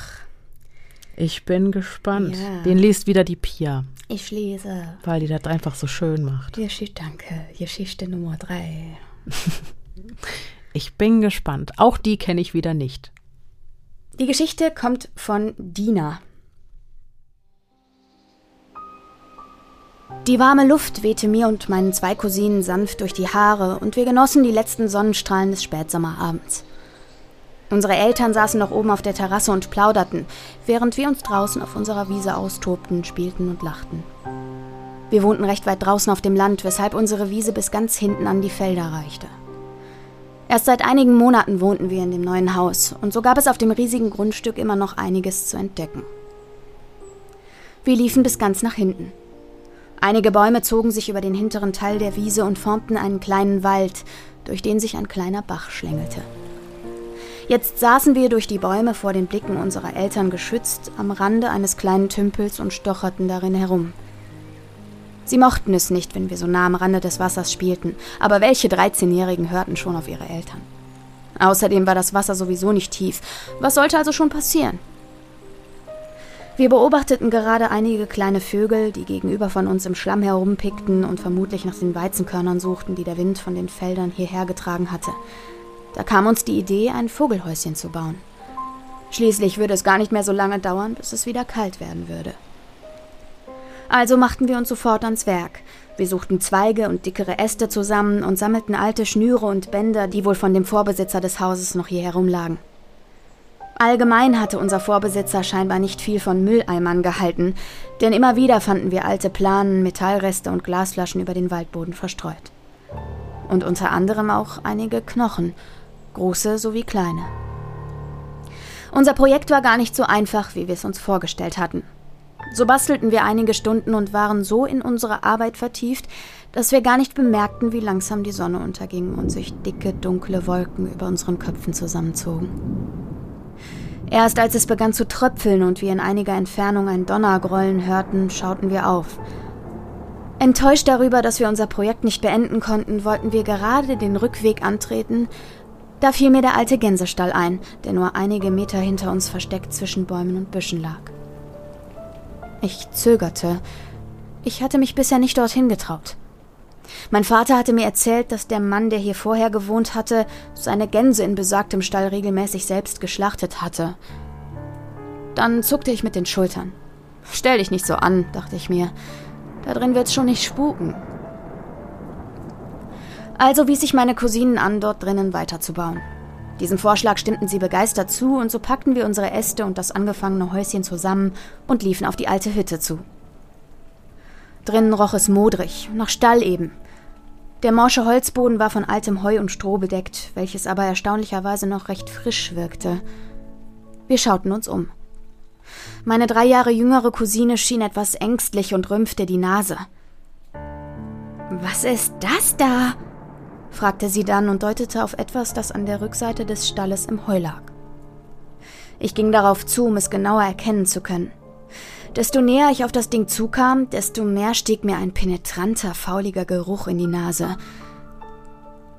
Ich bin gespannt. Ja. Den liest wieder die Pia. Ich lese. Weil die das einfach so schön macht. Geschichte, danke. Geschichte Nummer drei. ich bin gespannt. Auch die kenne ich wieder nicht. Die Geschichte kommt von Dina. Die warme Luft wehte mir und meinen zwei Cousinen sanft durch die Haare und wir genossen die letzten Sonnenstrahlen des Spätsommerabends. Unsere Eltern saßen noch oben auf der Terrasse und plauderten, während wir uns draußen auf unserer Wiese austobten, spielten und lachten. Wir wohnten recht weit draußen auf dem Land, weshalb unsere Wiese bis ganz hinten an die Felder reichte. Erst seit einigen Monaten wohnten wir in dem neuen Haus, und so gab es auf dem riesigen Grundstück immer noch einiges zu entdecken. Wir liefen bis ganz nach hinten. Einige Bäume zogen sich über den hinteren Teil der Wiese und formten einen kleinen Wald, durch den sich ein kleiner Bach schlängelte. Jetzt saßen wir durch die Bäume vor den Blicken unserer Eltern geschützt am Rande eines kleinen Tümpels und stocherten darin herum. Sie mochten es nicht, wenn wir so nah am Rande des Wassers spielten, aber welche 13-Jährigen hörten schon auf ihre Eltern? Außerdem war das Wasser sowieso nicht tief. Was sollte also schon passieren? Wir beobachteten gerade einige kleine Vögel, die gegenüber von uns im Schlamm herumpickten und vermutlich nach den Weizenkörnern suchten, die der Wind von den Feldern hierher getragen hatte. Da kam uns die Idee, ein Vogelhäuschen zu bauen. Schließlich würde es gar nicht mehr so lange dauern, bis es wieder kalt werden würde. Also machten wir uns sofort ans Werk. Wir suchten Zweige und dickere Äste zusammen und sammelten alte Schnüre und Bänder, die wohl von dem Vorbesitzer des Hauses noch hier herumlagen. Allgemein hatte unser Vorbesitzer scheinbar nicht viel von Mülleimern gehalten, denn immer wieder fanden wir alte Planen, Metallreste und Glasflaschen über den Waldboden verstreut. Und unter anderem auch einige Knochen, große sowie kleine. Unser Projekt war gar nicht so einfach, wie wir es uns vorgestellt hatten. So bastelten wir einige Stunden und waren so in unsere Arbeit vertieft, dass wir gar nicht bemerkten, wie langsam die Sonne unterging und sich dicke, dunkle Wolken über unseren Köpfen zusammenzogen. Erst als es begann zu tröpfeln und wir in einiger Entfernung ein Donnergrollen hörten, schauten wir auf. Enttäuscht darüber, dass wir unser Projekt nicht beenden konnten, wollten wir gerade den Rückweg antreten, da fiel mir der alte Gänsestall ein, der nur einige Meter hinter uns versteckt zwischen Bäumen und Büschen lag. Ich zögerte. Ich hatte mich bisher nicht dorthin getraut. Mein Vater hatte mir erzählt, dass der Mann, der hier vorher gewohnt hatte, seine Gänse in besagtem Stall regelmäßig selbst geschlachtet hatte. Dann zuckte ich mit den Schultern. Stell dich nicht so an, dachte ich mir. Da drin wird's schon nicht spuken. Also wies ich meine Cousinen an, dort drinnen weiterzubauen. Diesem Vorschlag stimmten sie begeistert zu, und so packten wir unsere Äste und das angefangene Häuschen zusammen und liefen auf die alte Hütte zu. Drinnen roch es modrig, nach Stall eben. Der morsche Holzboden war von altem Heu und Stroh bedeckt, welches aber erstaunlicherweise noch recht frisch wirkte. Wir schauten uns um. Meine drei Jahre jüngere Cousine schien etwas ängstlich und rümpfte die Nase. Was ist das da? Fragte sie dann und deutete auf etwas, das an der Rückseite des Stalles im Heu lag. Ich ging darauf zu, um es genauer erkennen zu können. Desto näher ich auf das Ding zukam, desto mehr stieg mir ein penetranter, fauliger Geruch in die Nase.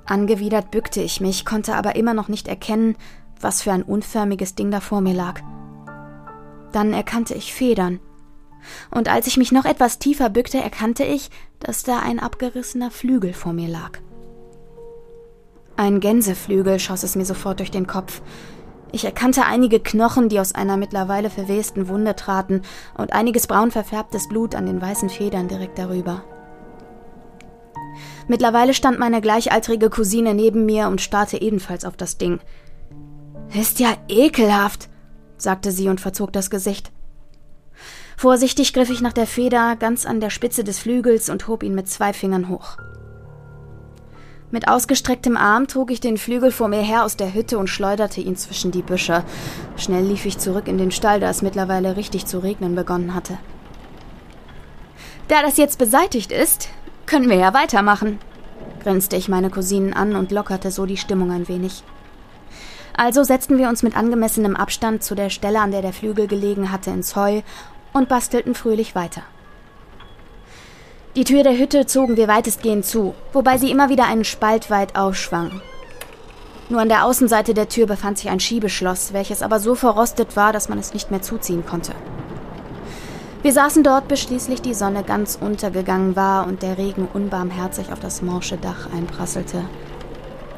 Angewidert bückte ich mich, konnte aber immer noch nicht erkennen, was für ein unförmiges Ding da vor mir lag. Dann erkannte ich Federn. Und als ich mich noch etwas tiefer bückte, erkannte ich, dass da ein abgerissener Flügel vor mir lag. Ein Gänseflügel schoss es mir sofort durch den Kopf. Ich erkannte einige Knochen, die aus einer mittlerweile verwesten Wunde traten, und einiges braun verfärbtes Blut an den weißen Federn direkt darüber. Mittlerweile stand meine gleichaltrige Cousine neben mir und starrte ebenfalls auf das Ding. Ist ja ekelhaft, sagte sie und verzog das Gesicht. Vorsichtig griff ich nach der Feder ganz an der Spitze des Flügels und hob ihn mit zwei Fingern hoch. Mit ausgestrecktem Arm trug ich den Flügel vor mir her aus der Hütte und schleuderte ihn zwischen die Büsche. Schnell lief ich zurück in den Stall, da es mittlerweile richtig zu regnen begonnen hatte. Da das jetzt beseitigt ist, können wir ja weitermachen, grinste ich meine Cousinen an und lockerte so die Stimmung ein wenig. Also setzten wir uns mit angemessenem Abstand zu der Stelle, an der der Flügel gelegen hatte, ins Heu und bastelten fröhlich weiter. Die Tür der Hütte zogen wir weitestgehend zu, wobei sie immer wieder einen Spalt weit aufschwang. Nur an der Außenseite der Tür befand sich ein Schiebeschloss, welches aber so verrostet war, dass man es nicht mehr zuziehen konnte. Wir saßen dort, bis schließlich die Sonne ganz untergegangen war und der Regen unbarmherzig auf das morsche Dach einprasselte.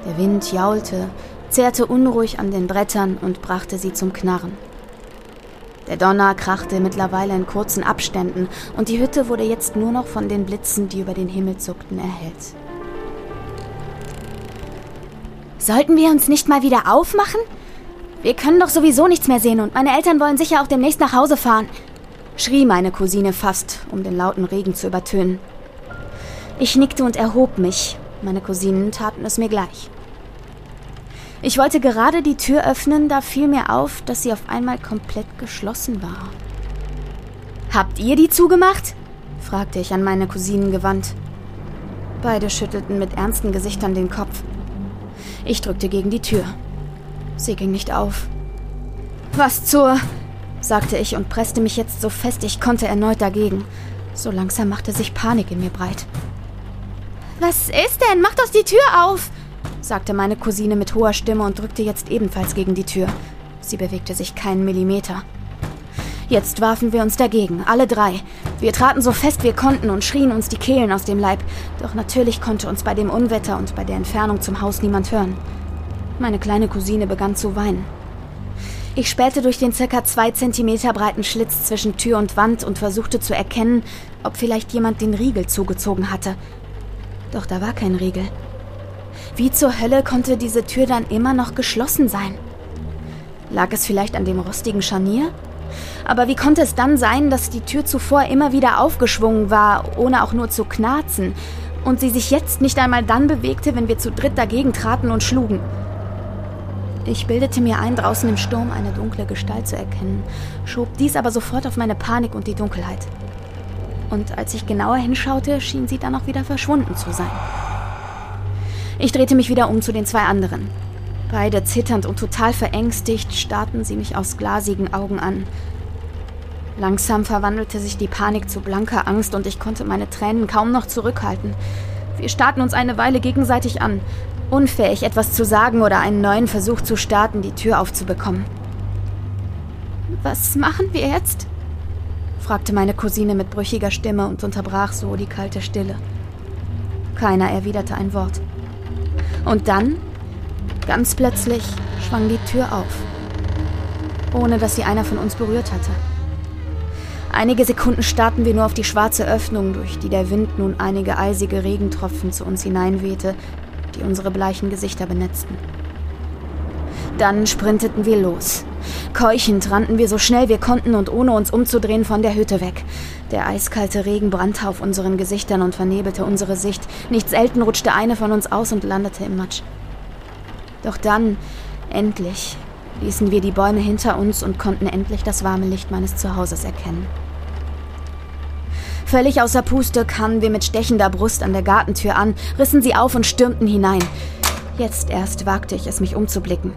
Der Wind jaulte, zerrte unruhig an den Brettern und brachte sie zum Knarren. Der Donner krachte mittlerweile in kurzen Abständen und die Hütte wurde jetzt nur noch von den Blitzen, die über den Himmel zuckten, erhellt. Sollten wir uns nicht mal wieder aufmachen? Wir können doch sowieso nichts mehr sehen und meine Eltern wollen sicher auch demnächst nach Hause fahren, schrie meine Cousine fast, um den lauten Regen zu übertönen. Ich nickte und erhob mich. Meine Cousinen taten es mir gleich. Ich wollte gerade die Tür öffnen, da fiel mir auf, dass sie auf einmal komplett geschlossen war. Habt ihr die zugemacht? fragte ich an meine Cousinen gewandt. Beide schüttelten mit ernsten Gesichtern den Kopf. Ich drückte gegen die Tür. Sie ging nicht auf. Was zur? sagte ich und presste mich jetzt so fest ich konnte erneut dagegen. So langsam machte sich Panik in mir breit. Was ist denn? Mach doch die Tür auf! Sagte meine Cousine mit hoher Stimme und drückte jetzt ebenfalls gegen die Tür. Sie bewegte sich keinen Millimeter. Jetzt warfen wir uns dagegen, alle drei. Wir traten so fest wir konnten und schrien uns die Kehlen aus dem Leib, doch natürlich konnte uns bei dem Unwetter und bei der Entfernung zum Haus niemand hören. Meine kleine Cousine begann zu weinen. Ich spähte durch den circa zwei Zentimeter breiten Schlitz zwischen Tür und Wand und versuchte zu erkennen, ob vielleicht jemand den Riegel zugezogen hatte. Doch da war kein Riegel. Wie zur Hölle konnte diese Tür dann immer noch geschlossen sein? Lag es vielleicht an dem rostigen Scharnier? Aber wie konnte es dann sein, dass die Tür zuvor immer wieder aufgeschwungen war, ohne auch nur zu knarzen, und sie sich jetzt nicht einmal dann bewegte, wenn wir zu dritt dagegen traten und schlugen? Ich bildete mir ein, draußen im Sturm eine dunkle Gestalt zu erkennen, schob dies aber sofort auf meine Panik und die Dunkelheit. Und als ich genauer hinschaute, schien sie dann auch wieder verschwunden zu sein. Ich drehte mich wieder um zu den zwei anderen. Beide zitternd und total verängstigt starrten sie mich aus glasigen Augen an. Langsam verwandelte sich die Panik zu blanker Angst und ich konnte meine Tränen kaum noch zurückhalten. Wir starrten uns eine Weile gegenseitig an, unfähig etwas zu sagen oder einen neuen Versuch zu starten, die Tür aufzubekommen. Was machen wir jetzt? fragte meine Cousine mit brüchiger Stimme und unterbrach so die kalte Stille. Keiner erwiderte ein Wort. Und dann, ganz plötzlich, schwang die Tür auf, ohne dass sie einer von uns berührt hatte. Einige Sekunden starrten wir nur auf die schwarze Öffnung, durch die der Wind nun einige eisige Regentropfen zu uns hineinwehte, die unsere bleichen Gesichter benetzten. Dann sprinteten wir los. Keuchend rannten wir so schnell wir konnten und ohne uns umzudrehen von der Hütte weg. Der eiskalte Regen brannte auf unseren Gesichtern und vernebelte unsere Sicht. Nicht selten rutschte eine von uns aus und landete im Matsch. Doch dann, endlich, ließen wir die Bäume hinter uns und konnten endlich das warme Licht meines Zuhauses erkennen. Völlig außer Puste kamen wir mit stechender Brust an der Gartentür an, rissen sie auf und stürmten hinein. Jetzt erst wagte ich es, mich umzublicken.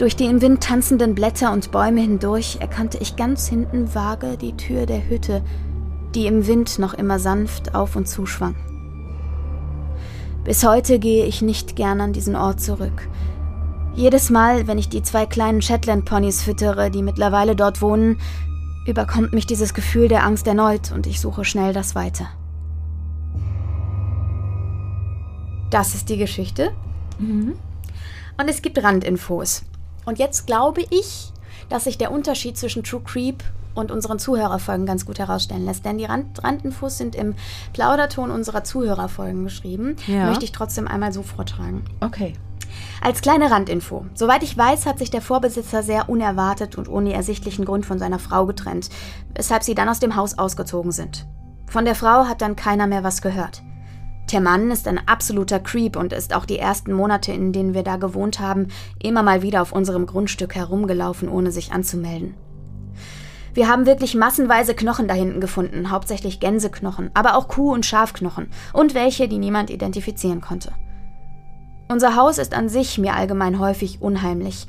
Durch die im Wind tanzenden Blätter und Bäume hindurch erkannte ich ganz hinten vage die Tür der Hütte, die im Wind noch immer sanft auf und zuschwang. Bis heute gehe ich nicht gern an diesen Ort zurück. Jedes Mal, wenn ich die zwei kleinen Shetland-Ponys füttere, die mittlerweile dort wohnen, überkommt mich dieses Gefühl der Angst erneut und ich suche schnell das Weite. Das ist die Geschichte. Mhm. Und es gibt Randinfos. Und jetzt glaube ich, dass sich der Unterschied zwischen True Creep und unseren Zuhörerfolgen ganz gut herausstellen lässt. Denn die Rand Randenfuß sind im Plauderton unserer Zuhörerfolgen geschrieben. Ja. Möchte ich trotzdem einmal so vortragen. Okay. Als kleine Randinfo. Soweit ich weiß, hat sich der Vorbesitzer sehr unerwartet und ohne ersichtlichen Grund von seiner Frau getrennt, weshalb sie dann aus dem Haus ausgezogen sind. Von der Frau hat dann keiner mehr was gehört. Der Mann ist ein absoluter Creep und ist auch die ersten Monate, in denen wir da gewohnt haben, immer mal wieder auf unserem Grundstück herumgelaufen, ohne sich anzumelden. Wir haben wirklich massenweise Knochen da hinten gefunden, hauptsächlich Gänseknochen, aber auch Kuh- und Schafknochen und welche, die niemand identifizieren konnte. Unser Haus ist an sich mir allgemein häufig unheimlich.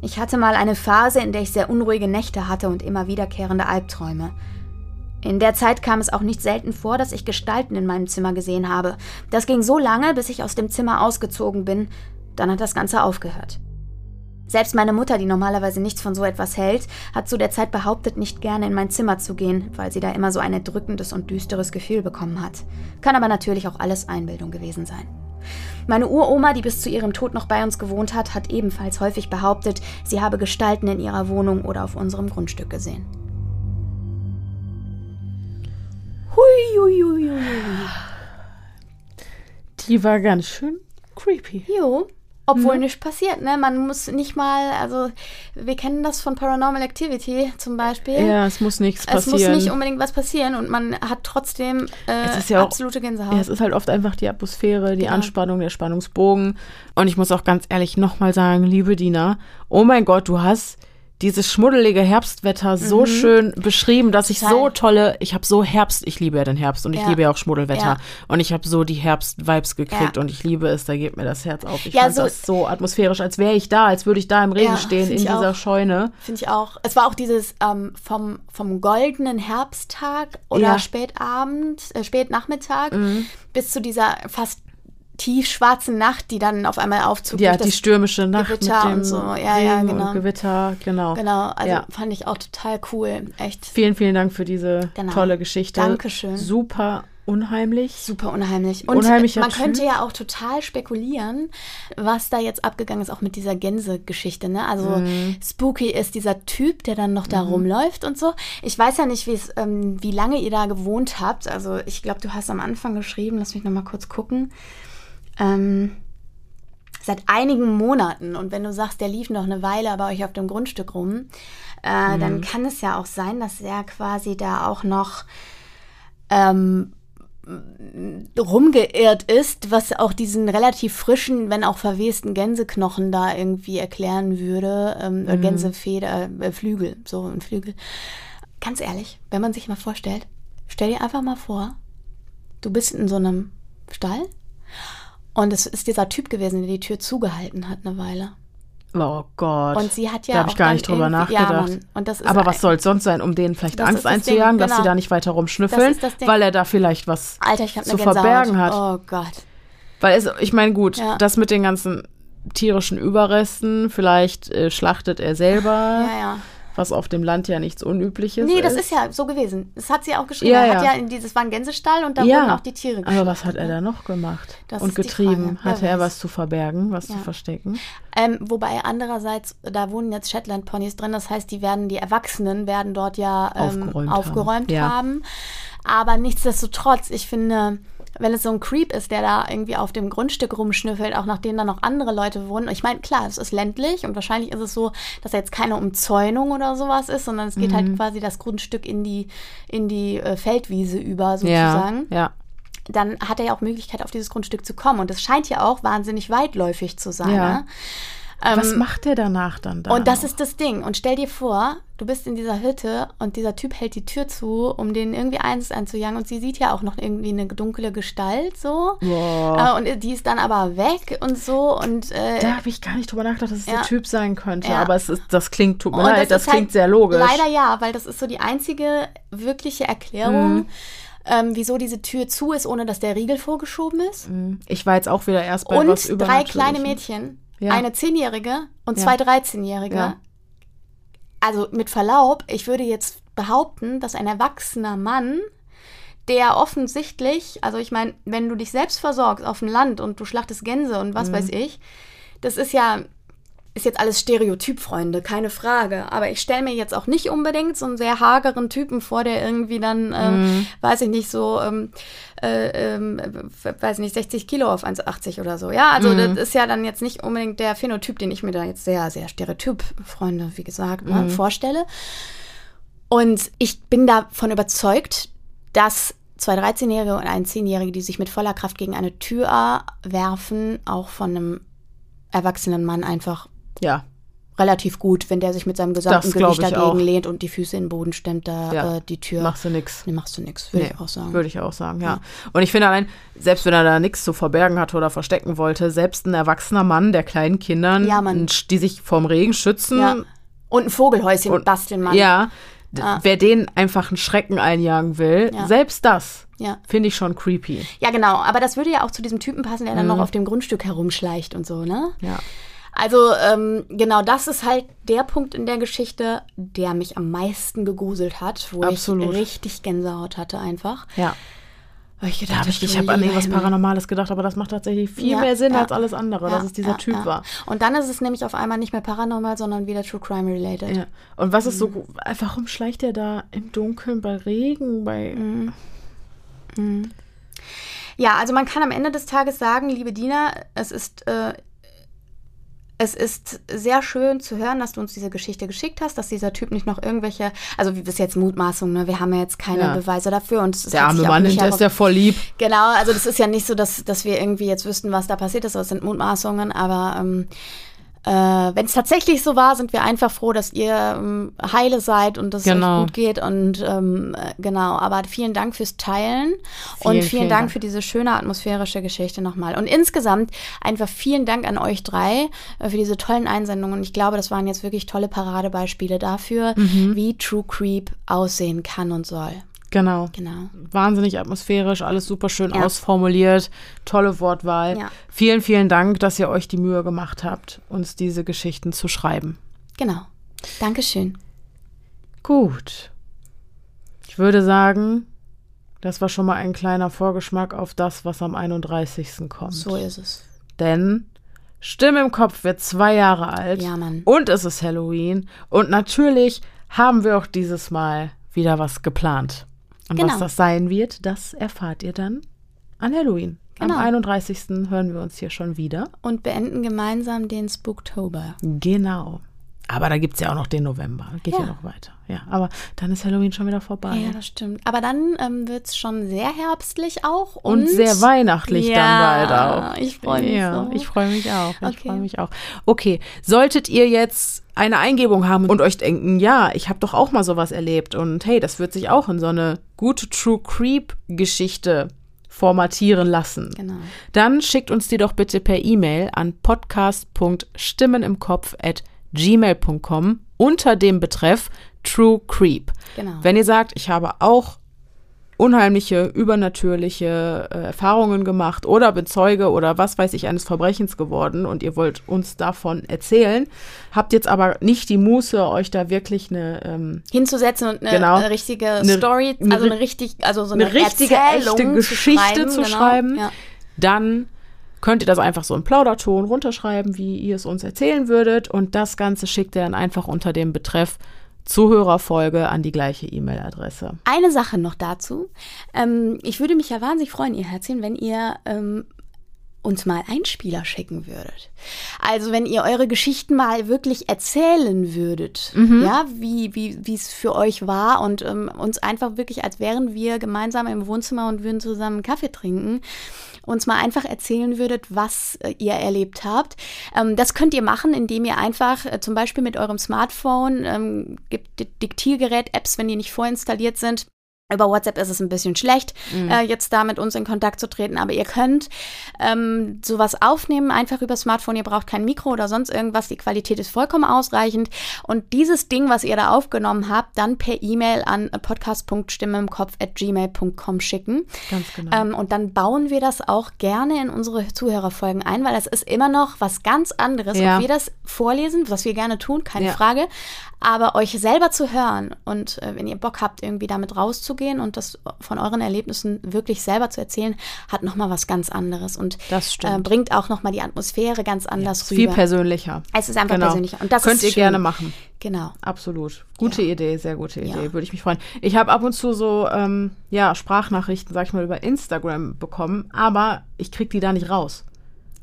Ich hatte mal eine Phase, in der ich sehr unruhige Nächte hatte und immer wiederkehrende Albträume. In der Zeit kam es auch nicht selten vor, dass ich Gestalten in meinem Zimmer gesehen habe. Das ging so lange, bis ich aus dem Zimmer ausgezogen bin. Dann hat das Ganze aufgehört. Selbst meine Mutter, die normalerweise nichts von so etwas hält, hat zu der Zeit behauptet, nicht gerne in mein Zimmer zu gehen, weil sie da immer so ein erdrückendes und düsteres Gefühl bekommen hat. Kann aber natürlich auch alles Einbildung gewesen sein. Meine Uroma, die bis zu ihrem Tod noch bei uns gewohnt hat, hat ebenfalls häufig behauptet, sie habe Gestalten in ihrer Wohnung oder auf unserem Grundstück gesehen. Hui. Die war ganz schön creepy. Jo. Obwohl nichts passiert, ne? Man muss nicht mal, also wir kennen das von Paranormal Activity zum Beispiel. Ja, es muss nichts Es passieren. muss nicht unbedingt was passieren und man hat trotzdem äh, Es ja auch- absolute Gänsehaut. Ja, es ist halt oft einfach die Atmosphäre, die Genau. Anspannung, der Spannungsbogen. Und ich muss auch ganz ehrlich nochmal sagen, liebe Dina, oh mein Gott, du hast dieses schmuddelige Herbstwetter so schön beschrieben, dass ich so Mhm. Tolle, ich habe so Herbst, ich liebe ja den Herbst und ich Ja. liebe ja auch Schmuddelwetter Ja. und ich habe so die Herbst-Vibes gekriegt Ja. und ich liebe es, da geht mir das Herz auf. Ich Ja, fand so- das so atmosphärisch, als wäre ich da, als würde ich da im Regen stehen in dieser auch. Scheune. Finde ich auch. Es war auch dieses ähm, vom, vom goldenen Herbsttag oder. Mhm. Spätabend, äh, Spätnachmittag bis zu dieser fast tiefschwarzen Nacht, die dann auf einmal aufzog. Ja, die stürmische Nacht Gewitter mit dem und so. Ja, ja, genau. und Gewitter, genau. Genau, also Ja. fand ich auch total cool. Echt Vielen, vielen Dank für diese Genau. tolle Geschichte. Dankeschön. Super unheimlich. super unheimlich. Und Unheimlicher man könnte Typ. ja auch total spekulieren, was da jetzt abgegangen ist, auch mit dieser Gänsegeschichte. Ne? Also Mhm. spooky ist dieser Typ, der dann noch da rumläuft und so. Ich weiß ja nicht, ähm, wie lange ihr da gewohnt habt. Also ich glaube, du hast am Anfang geschrieben, lass mich noch mal kurz gucken. Ähm, seit einigen Monaten. Und wenn du sagst, der lief noch eine Weile bei euch auf dem Grundstück rum, äh, dann kann es ja auch sein, dass er quasi da auch noch ähm, rumgeirrt ist, was auch diesen relativ frischen, wenn auch verwesten Gänseknochen da irgendwie erklären würde. Ähm, äh, Gänsefeder, äh, Flügel, so ein Flügel. Ganz ehrlich, wenn man sich mal vorstellt, stell dir einfach mal vor, du bist in so einem Stall und es ist dieser Typ gewesen, der die Tür zugehalten hat eine Weile. Oh Gott. Und sie hat ja da habe ich gar nicht drüber ja, nachgedacht. Mann. Und das ist Aber was soll es sonst sein, um denen vielleicht Angst einzujagen, dass sie genau. da nicht weiter rumschnüffeln, weil er da vielleicht was Alter, zu verbergen hat. Oh Gott. Weil es, ich meine, gut, Ja. das mit den ganzen tierischen Überresten, vielleicht äh, schlachtet er selber, Ja, ja. Was auf dem Land ja nichts Unübliches Nee, ist. das ist ja so gewesen. Das hat sie auch geschrieben. Ja, er hat ja. ja in dieses war ein Gänsestall und da ja, wurden auch die Tiere aber was hat er ne? da noch gemacht Das und ist getrieben? Hatte er was zu verbergen, was zu verstecken? Ähm, wobei andererseits, da wohnen jetzt Shetland-Ponys drin, das heißt, die werden, die Erwachsenen werden dort ja ähm, Aufgeräumt aufgeräumt, haben. haben. Aber nichtsdestotrotz, ich finde, wenn es so ein Creep ist, der da irgendwie auf dem Grundstück rumschnüffelt, auch nachdem da noch andere Leute wohnen. Ich meine, klar, es ist ländlich und wahrscheinlich ist es so, dass da jetzt keine Umzäunung oder sowas ist, sondern es geht Mhm. halt quasi das Grundstück in die, in die äh, Feldwiese über Ja, sozusagen. ja. dann hat er ja auch Möglichkeit, auf dieses Grundstück zu kommen. Und es scheint ja auch wahnsinnig weitläufig zu sein. Ja. Ne? Ähm, Was macht der danach dann da? und das noch? ist das Ding. Und stell dir vor, du bist in dieser Hütte und dieser Typ hält die Tür zu, um den irgendwie eins einzujagen. Und sie sieht ja auch noch irgendwie eine dunkle Gestalt so. Boah. Äh, und die ist dann aber weg und so. Und äh, Da habe ich gar nicht drüber nachgedacht, dass es Ja. der Typ sein könnte. Ja. Aber es ist, das klingt, tut mir Und leid, das, ist klingt halt sehr logisch. Leider ja, weil das ist so die einzige wirkliche Erklärung, Mhm. ähm, wieso diese Tür zu ist, ohne dass der Riegel vorgeschoben ist. Ich war jetzt auch wieder erst bei Und drei kleine Mädchen. Ja. Eine Zehnjährige und zwei 13-Jährige. Ja. Also mit Verlaub, ich würde jetzt behaupten, dass ein erwachsener Mann, der offensichtlich, also ich meine, wenn du dich selbst versorgst auf dem Land und du schlachtest Gänse und Mhm. was weiß ich, das ist ja ist jetzt alles Stereotyp, Freunde, keine Frage. Aber ich stelle mir jetzt auch nicht unbedingt so einen sehr hageren Typen vor, der irgendwie dann, äh, Mhm. weiß ich nicht, so, ähm, äh, ähm, weiß nicht, 60 Kilo auf 1,80 oder so. Ja, also Mhm. das ist ja dann jetzt nicht unbedingt der Phänotyp, den ich mir da jetzt sehr, sehr Stereotyp, Freunde, wie gesagt, ne, vorstelle. Und ich bin davon überzeugt, dass zwei 13-Jährige und ein 10-Jährige, die sich mit voller Kraft gegen eine Tür werfen, auch von einem erwachsenen Mann einfach Ja, relativ gut, wenn der sich mit seinem gesamten Das Gewicht ich dagegen auch. lehnt und die Füße in den Boden stemmt, da Ja. äh, die Tür. machst du nix. Nee, machst du nichts, würde ich auch sagen. Würde ich auch sagen, ja. Und ich finde allein, selbst wenn er da nichts zu verbergen hatte oder verstecken wollte, selbst ein erwachsener Mann, der kleinen Kindern, Ja, die sich vorm Regen schützen, ja. Und ein Vogelhäuschen Und- basteln, Mann. ja, Ah. wer denen einfach einen Schrecken einjagen will, Ja. selbst das Ja. finde ich schon creepy. ja, genau. Aber das würde ja auch zu diesem Typen passen, der dann Mhm. noch auf dem Grundstück herumschleicht und so, ne? Ja. Also, ähm, genau, das ist halt der Punkt in der Geschichte, der mich am meisten gegruselt hat, wo Absolut. ich richtig Gänsehaut hatte einfach. Ja. Weil ich Da gedacht habe ich, ich habe an irgendwas. Paranormales gedacht, aber das macht tatsächlich viel Ja, mehr Sinn ja. als alles andere, dass es dieser ja, Typ ja. war. Und dann ist es nämlich auf einmal nicht mehr paranormal, sondern wieder True Crime related. Ja. Und was ist so, Mhm. gu- warum schleicht er da im Dunkeln bei Regen, bei, Mhm. Ja, also man kann am Ende des Tages sagen, liebe Dina, es ist, äh, es ist sehr schön zu hören, dass du uns diese Geschichte geschickt hast, dass dieser Typ nicht noch irgendwelche, also wie bis jetzt Mutmaßung, ne? wir haben ja jetzt keine Ja. Beweise dafür und es der arme Mann, der ist ja voll lieb. Genau, also das ist ja nicht so, dass, dass wir irgendwie jetzt wüssten, was da passiert ist, das sind Mutmaßungen, aber ähm, äh, wenn es tatsächlich so war, sind wir einfach froh, dass ihr ähm, heile seid und dass es Genau. euch gut geht und ähm, äh, genau, aber vielen Dank fürs Teilen und Vielen, vielen, vielen Dank Dank. für diese schöne atmosphärische Geschichte nochmal und insgesamt einfach vielen Dank an euch drei äh, für diese tollen Einsendungen und ich glaube, das waren jetzt wirklich tolle Paradebeispiele dafür, Mhm. wie True Creep aussehen kann und soll. Genau. Genau. Wahnsinnig atmosphärisch, alles super schön Ja. ausformuliert, tolle Wortwahl. Ja. Vielen, vielen Dank, dass ihr euch die Mühe gemacht habt, uns diese Geschichten zu schreiben. Genau. Dankeschön. Gut. Ich würde sagen, das war schon mal ein kleiner Vorgeschmack auf das, was am 31. kommt. So ist es. Denn Stimme im Kopf wird zwei Jahre alt. Ja, Mann. Und es ist Halloween. Und natürlich haben wir auch dieses Mal wieder was geplant. Und Genau. was das sein wird, das erfahrt ihr dann an Halloween. Genau. Am 31. hören wir uns hier schon wieder. Und beenden gemeinsam den Spooktober. Genau. Aber da gibt es ja auch noch den November. Geht ja. Ja. noch weiter. Ja, aber dann ist Halloween schon wieder vorbei. Ja, das stimmt. Aber dann ähm, wird es schon sehr herbstlich auch. Und, Und sehr weihnachtlich Ja, dann bald auch. ich freu mich Ja, so. ich freue mich auch. Ich Okay. freue mich auch. Okay, solltet ihr jetzt eine Eingebung haben und euch denken, ja, ich habe doch auch mal sowas erlebt und hey, das wird sich auch in so eine gute True Creep Geschichte formatieren lassen. Genau. Dann schickt uns die doch bitte per E-Mail an podcast.stimmenimkopf@gmail.com unter dem Betreff True Creep. Genau. Wenn ihr sagt, ich habe auch unheimliche, übernatürliche äh, Erfahrungen gemacht oder bin Zeuge oder was weiß ich eines Verbrechens geworden und ihr wollt uns davon erzählen, habt jetzt aber nicht die Muße, euch da wirklich eine ähm, Hinzusetzen und eine, Genau. eine richtige Eine- Story, eine also eine richtig, also so eine, richtige, Erzählung echte Geschichte zu genau. schreiben, Ja. dann könnt ihr das einfach so im Plauderton runterschreiben, wie ihr es uns erzählen würdet. Und das Ganze schickt ihr dann einfach unter dem Betreff Zuhörerfolge an die gleiche E-Mail-Adresse. Eine Sache noch dazu. Ähm, ich würde mich ja wahnsinnig freuen, ihr Herzchen, wenn ihr ähm, uns mal Einspieler schicken würdet. Also wenn ihr eure Geschichten mal wirklich erzählen würdet, ja, wie wie wie es für euch war und ähm, uns einfach wirklich, als wären wir gemeinsam im Wohnzimmer und würden zusammen Kaffee trinken, uns mal einfach erzählen würdet, was äh, ihr erlebt habt. Ähm, das könnt ihr machen, indem ihr einfach äh, zum Beispiel mit eurem Smartphone, ähm, gibt Di- Diktiergerät-Apps, wenn die nicht vorinstalliert sind, über WhatsApp ist es ein bisschen schlecht, äh, jetzt da mit uns in Kontakt zu treten, aber ihr könnt ähm, sowas aufnehmen, einfach über Smartphone. Ihr braucht kein Mikro oder sonst irgendwas. Die Qualität ist vollkommen ausreichend. Und dieses Ding, was ihr da aufgenommen habt, dann per E-Mail an podcast.stimmeimkopf.gmail.com schicken. Ganz genau. Ähm, und dann bauen wir das auch gerne in unsere Zuhörerfolgen ein, weil das ist immer noch was ganz anderes, Ja. ob wir das vorlesen, was wir gerne tun, keine Ja. Frage. Aber euch selber zu hören und äh, wenn ihr Bock habt, irgendwie damit rauszugehen und das von euren Erlebnissen wirklich selber zu erzählen, hat nochmal was ganz anderes und Das stimmt. Äh, bringt auch nochmal die Atmosphäre ganz anders Ist rüber. viel persönlicher. es ist einfach Genau. persönlicher. Und das Könnt ihr schön. gerne machen. Genau. Absolut. Gute Ja. Idee, sehr gute Idee. Ja. Würde ich mich freuen. Ich habe ab und zu so ähm, ja, Sprachnachrichten, sag ich mal, über Instagram bekommen, aber ich krieg die da nicht raus.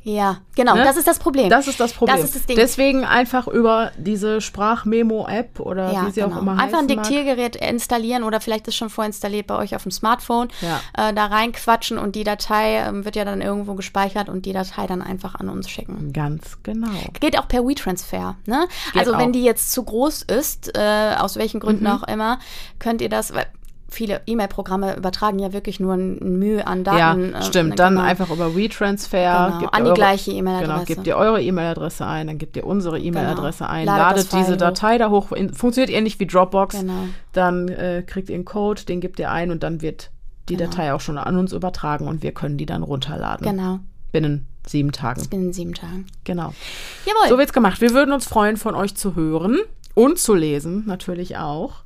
Ja, genau. Ne? Das ist das Problem. Das ist das Problem. Das ist das Ding. Deswegen einfach über diese Sprachmemo-App oder ja, wie sie genau. auch immer Einfach ein heißen mag. Diktiergerät installieren oder vielleicht ist schon vorinstalliert bei euch auf dem Smartphone. Ja. Äh, da reinquatschen und die Datei ähm, wird ja dann irgendwo gespeichert und die Datei dann einfach an uns schicken. Ganz genau. Geht auch per WeTransfer. Ne? Geht Also wenn auch. die jetzt zu groß ist, äh, aus welchen Gründen Mhm. auch immer, könnt ihr das. Weil viele E-Mail-Programme übertragen ja wirklich nur ein Mühe an Daten. Ja, stimmt. Dann genau. einfach über WeTransfer. Genau, an die eure- gleiche E-Mail-Adresse. Genau, gebt ihr eure E-Mail-Adresse ein, dann gebt ihr unsere E-Mail-Adresse ein, Ladet ladet diese hoch. Datei da hoch. In- Funktioniert ähnlich wie Dropbox. Genau. Dann äh, kriegt ihr einen Code, den gebt ihr ein und dann wird die Genau. Datei auch schon an uns übertragen und wir können die dann runterladen. Genau. Binnen sieben Tagen. Binnen sieben Tagen. Genau. Jawohl. So wird's gemacht. Wir würden uns freuen, von euch zu hören und zu lesen, natürlich auch.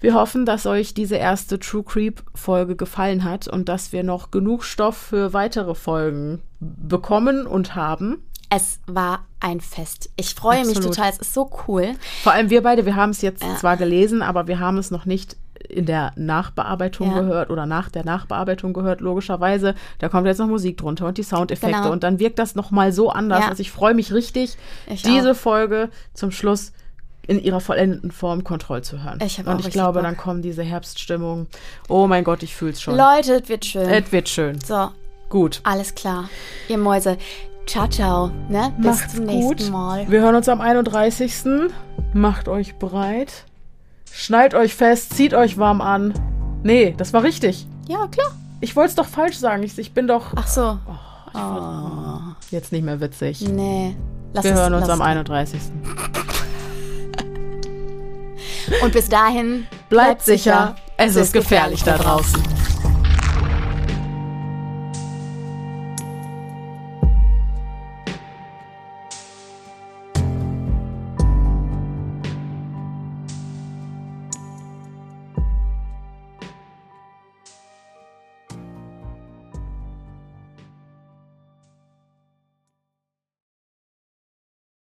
Wir hoffen, dass euch diese erste True Creep Folge gefallen hat und dass wir noch genug Stoff für weitere Folgen bekommen und haben. Es war ein Fest. Ich freue mich Absolut. total. Es ist so cool. Vor allem wir beide, wir haben es jetzt Ja. zwar gelesen, aber wir haben es noch nicht in der Nachbearbeitung Ja. gehört oder nach der Nachbearbeitung gehört, logischerweise. Da kommt jetzt noch Musik drunter und die Soundeffekte Genau. und dann wirkt das nochmal so anders. Ja. Also ich freue mich richtig, Ich diese auch. Folge zum Schluss in ihrer vollendeten Form Kontroll zu hören. Ich und ich glaube, Bock. dann kommen diese Herbststimmung. Oh mein Gott, ich fühl's schon. Leute, es wird schön. Es wird schön. so, Gut. alles klar. Ihr Mäuse. Ciao, ciao. Ne? Bis Macht's zum nächsten gut. Mal. Wir hören uns am 31. Macht euch bereit. Schnallt euch fest, zieht euch warm an. Nee, das war richtig. Ja, klar. Ich wollte es doch falsch sagen. Ich, ich bin doch Ach so. jetzt nicht mehr witzig. Nee. Lass Wir es- hören uns am es. 31. Und bis dahin. Bleibt sicher, es ist gefährlich da draußen.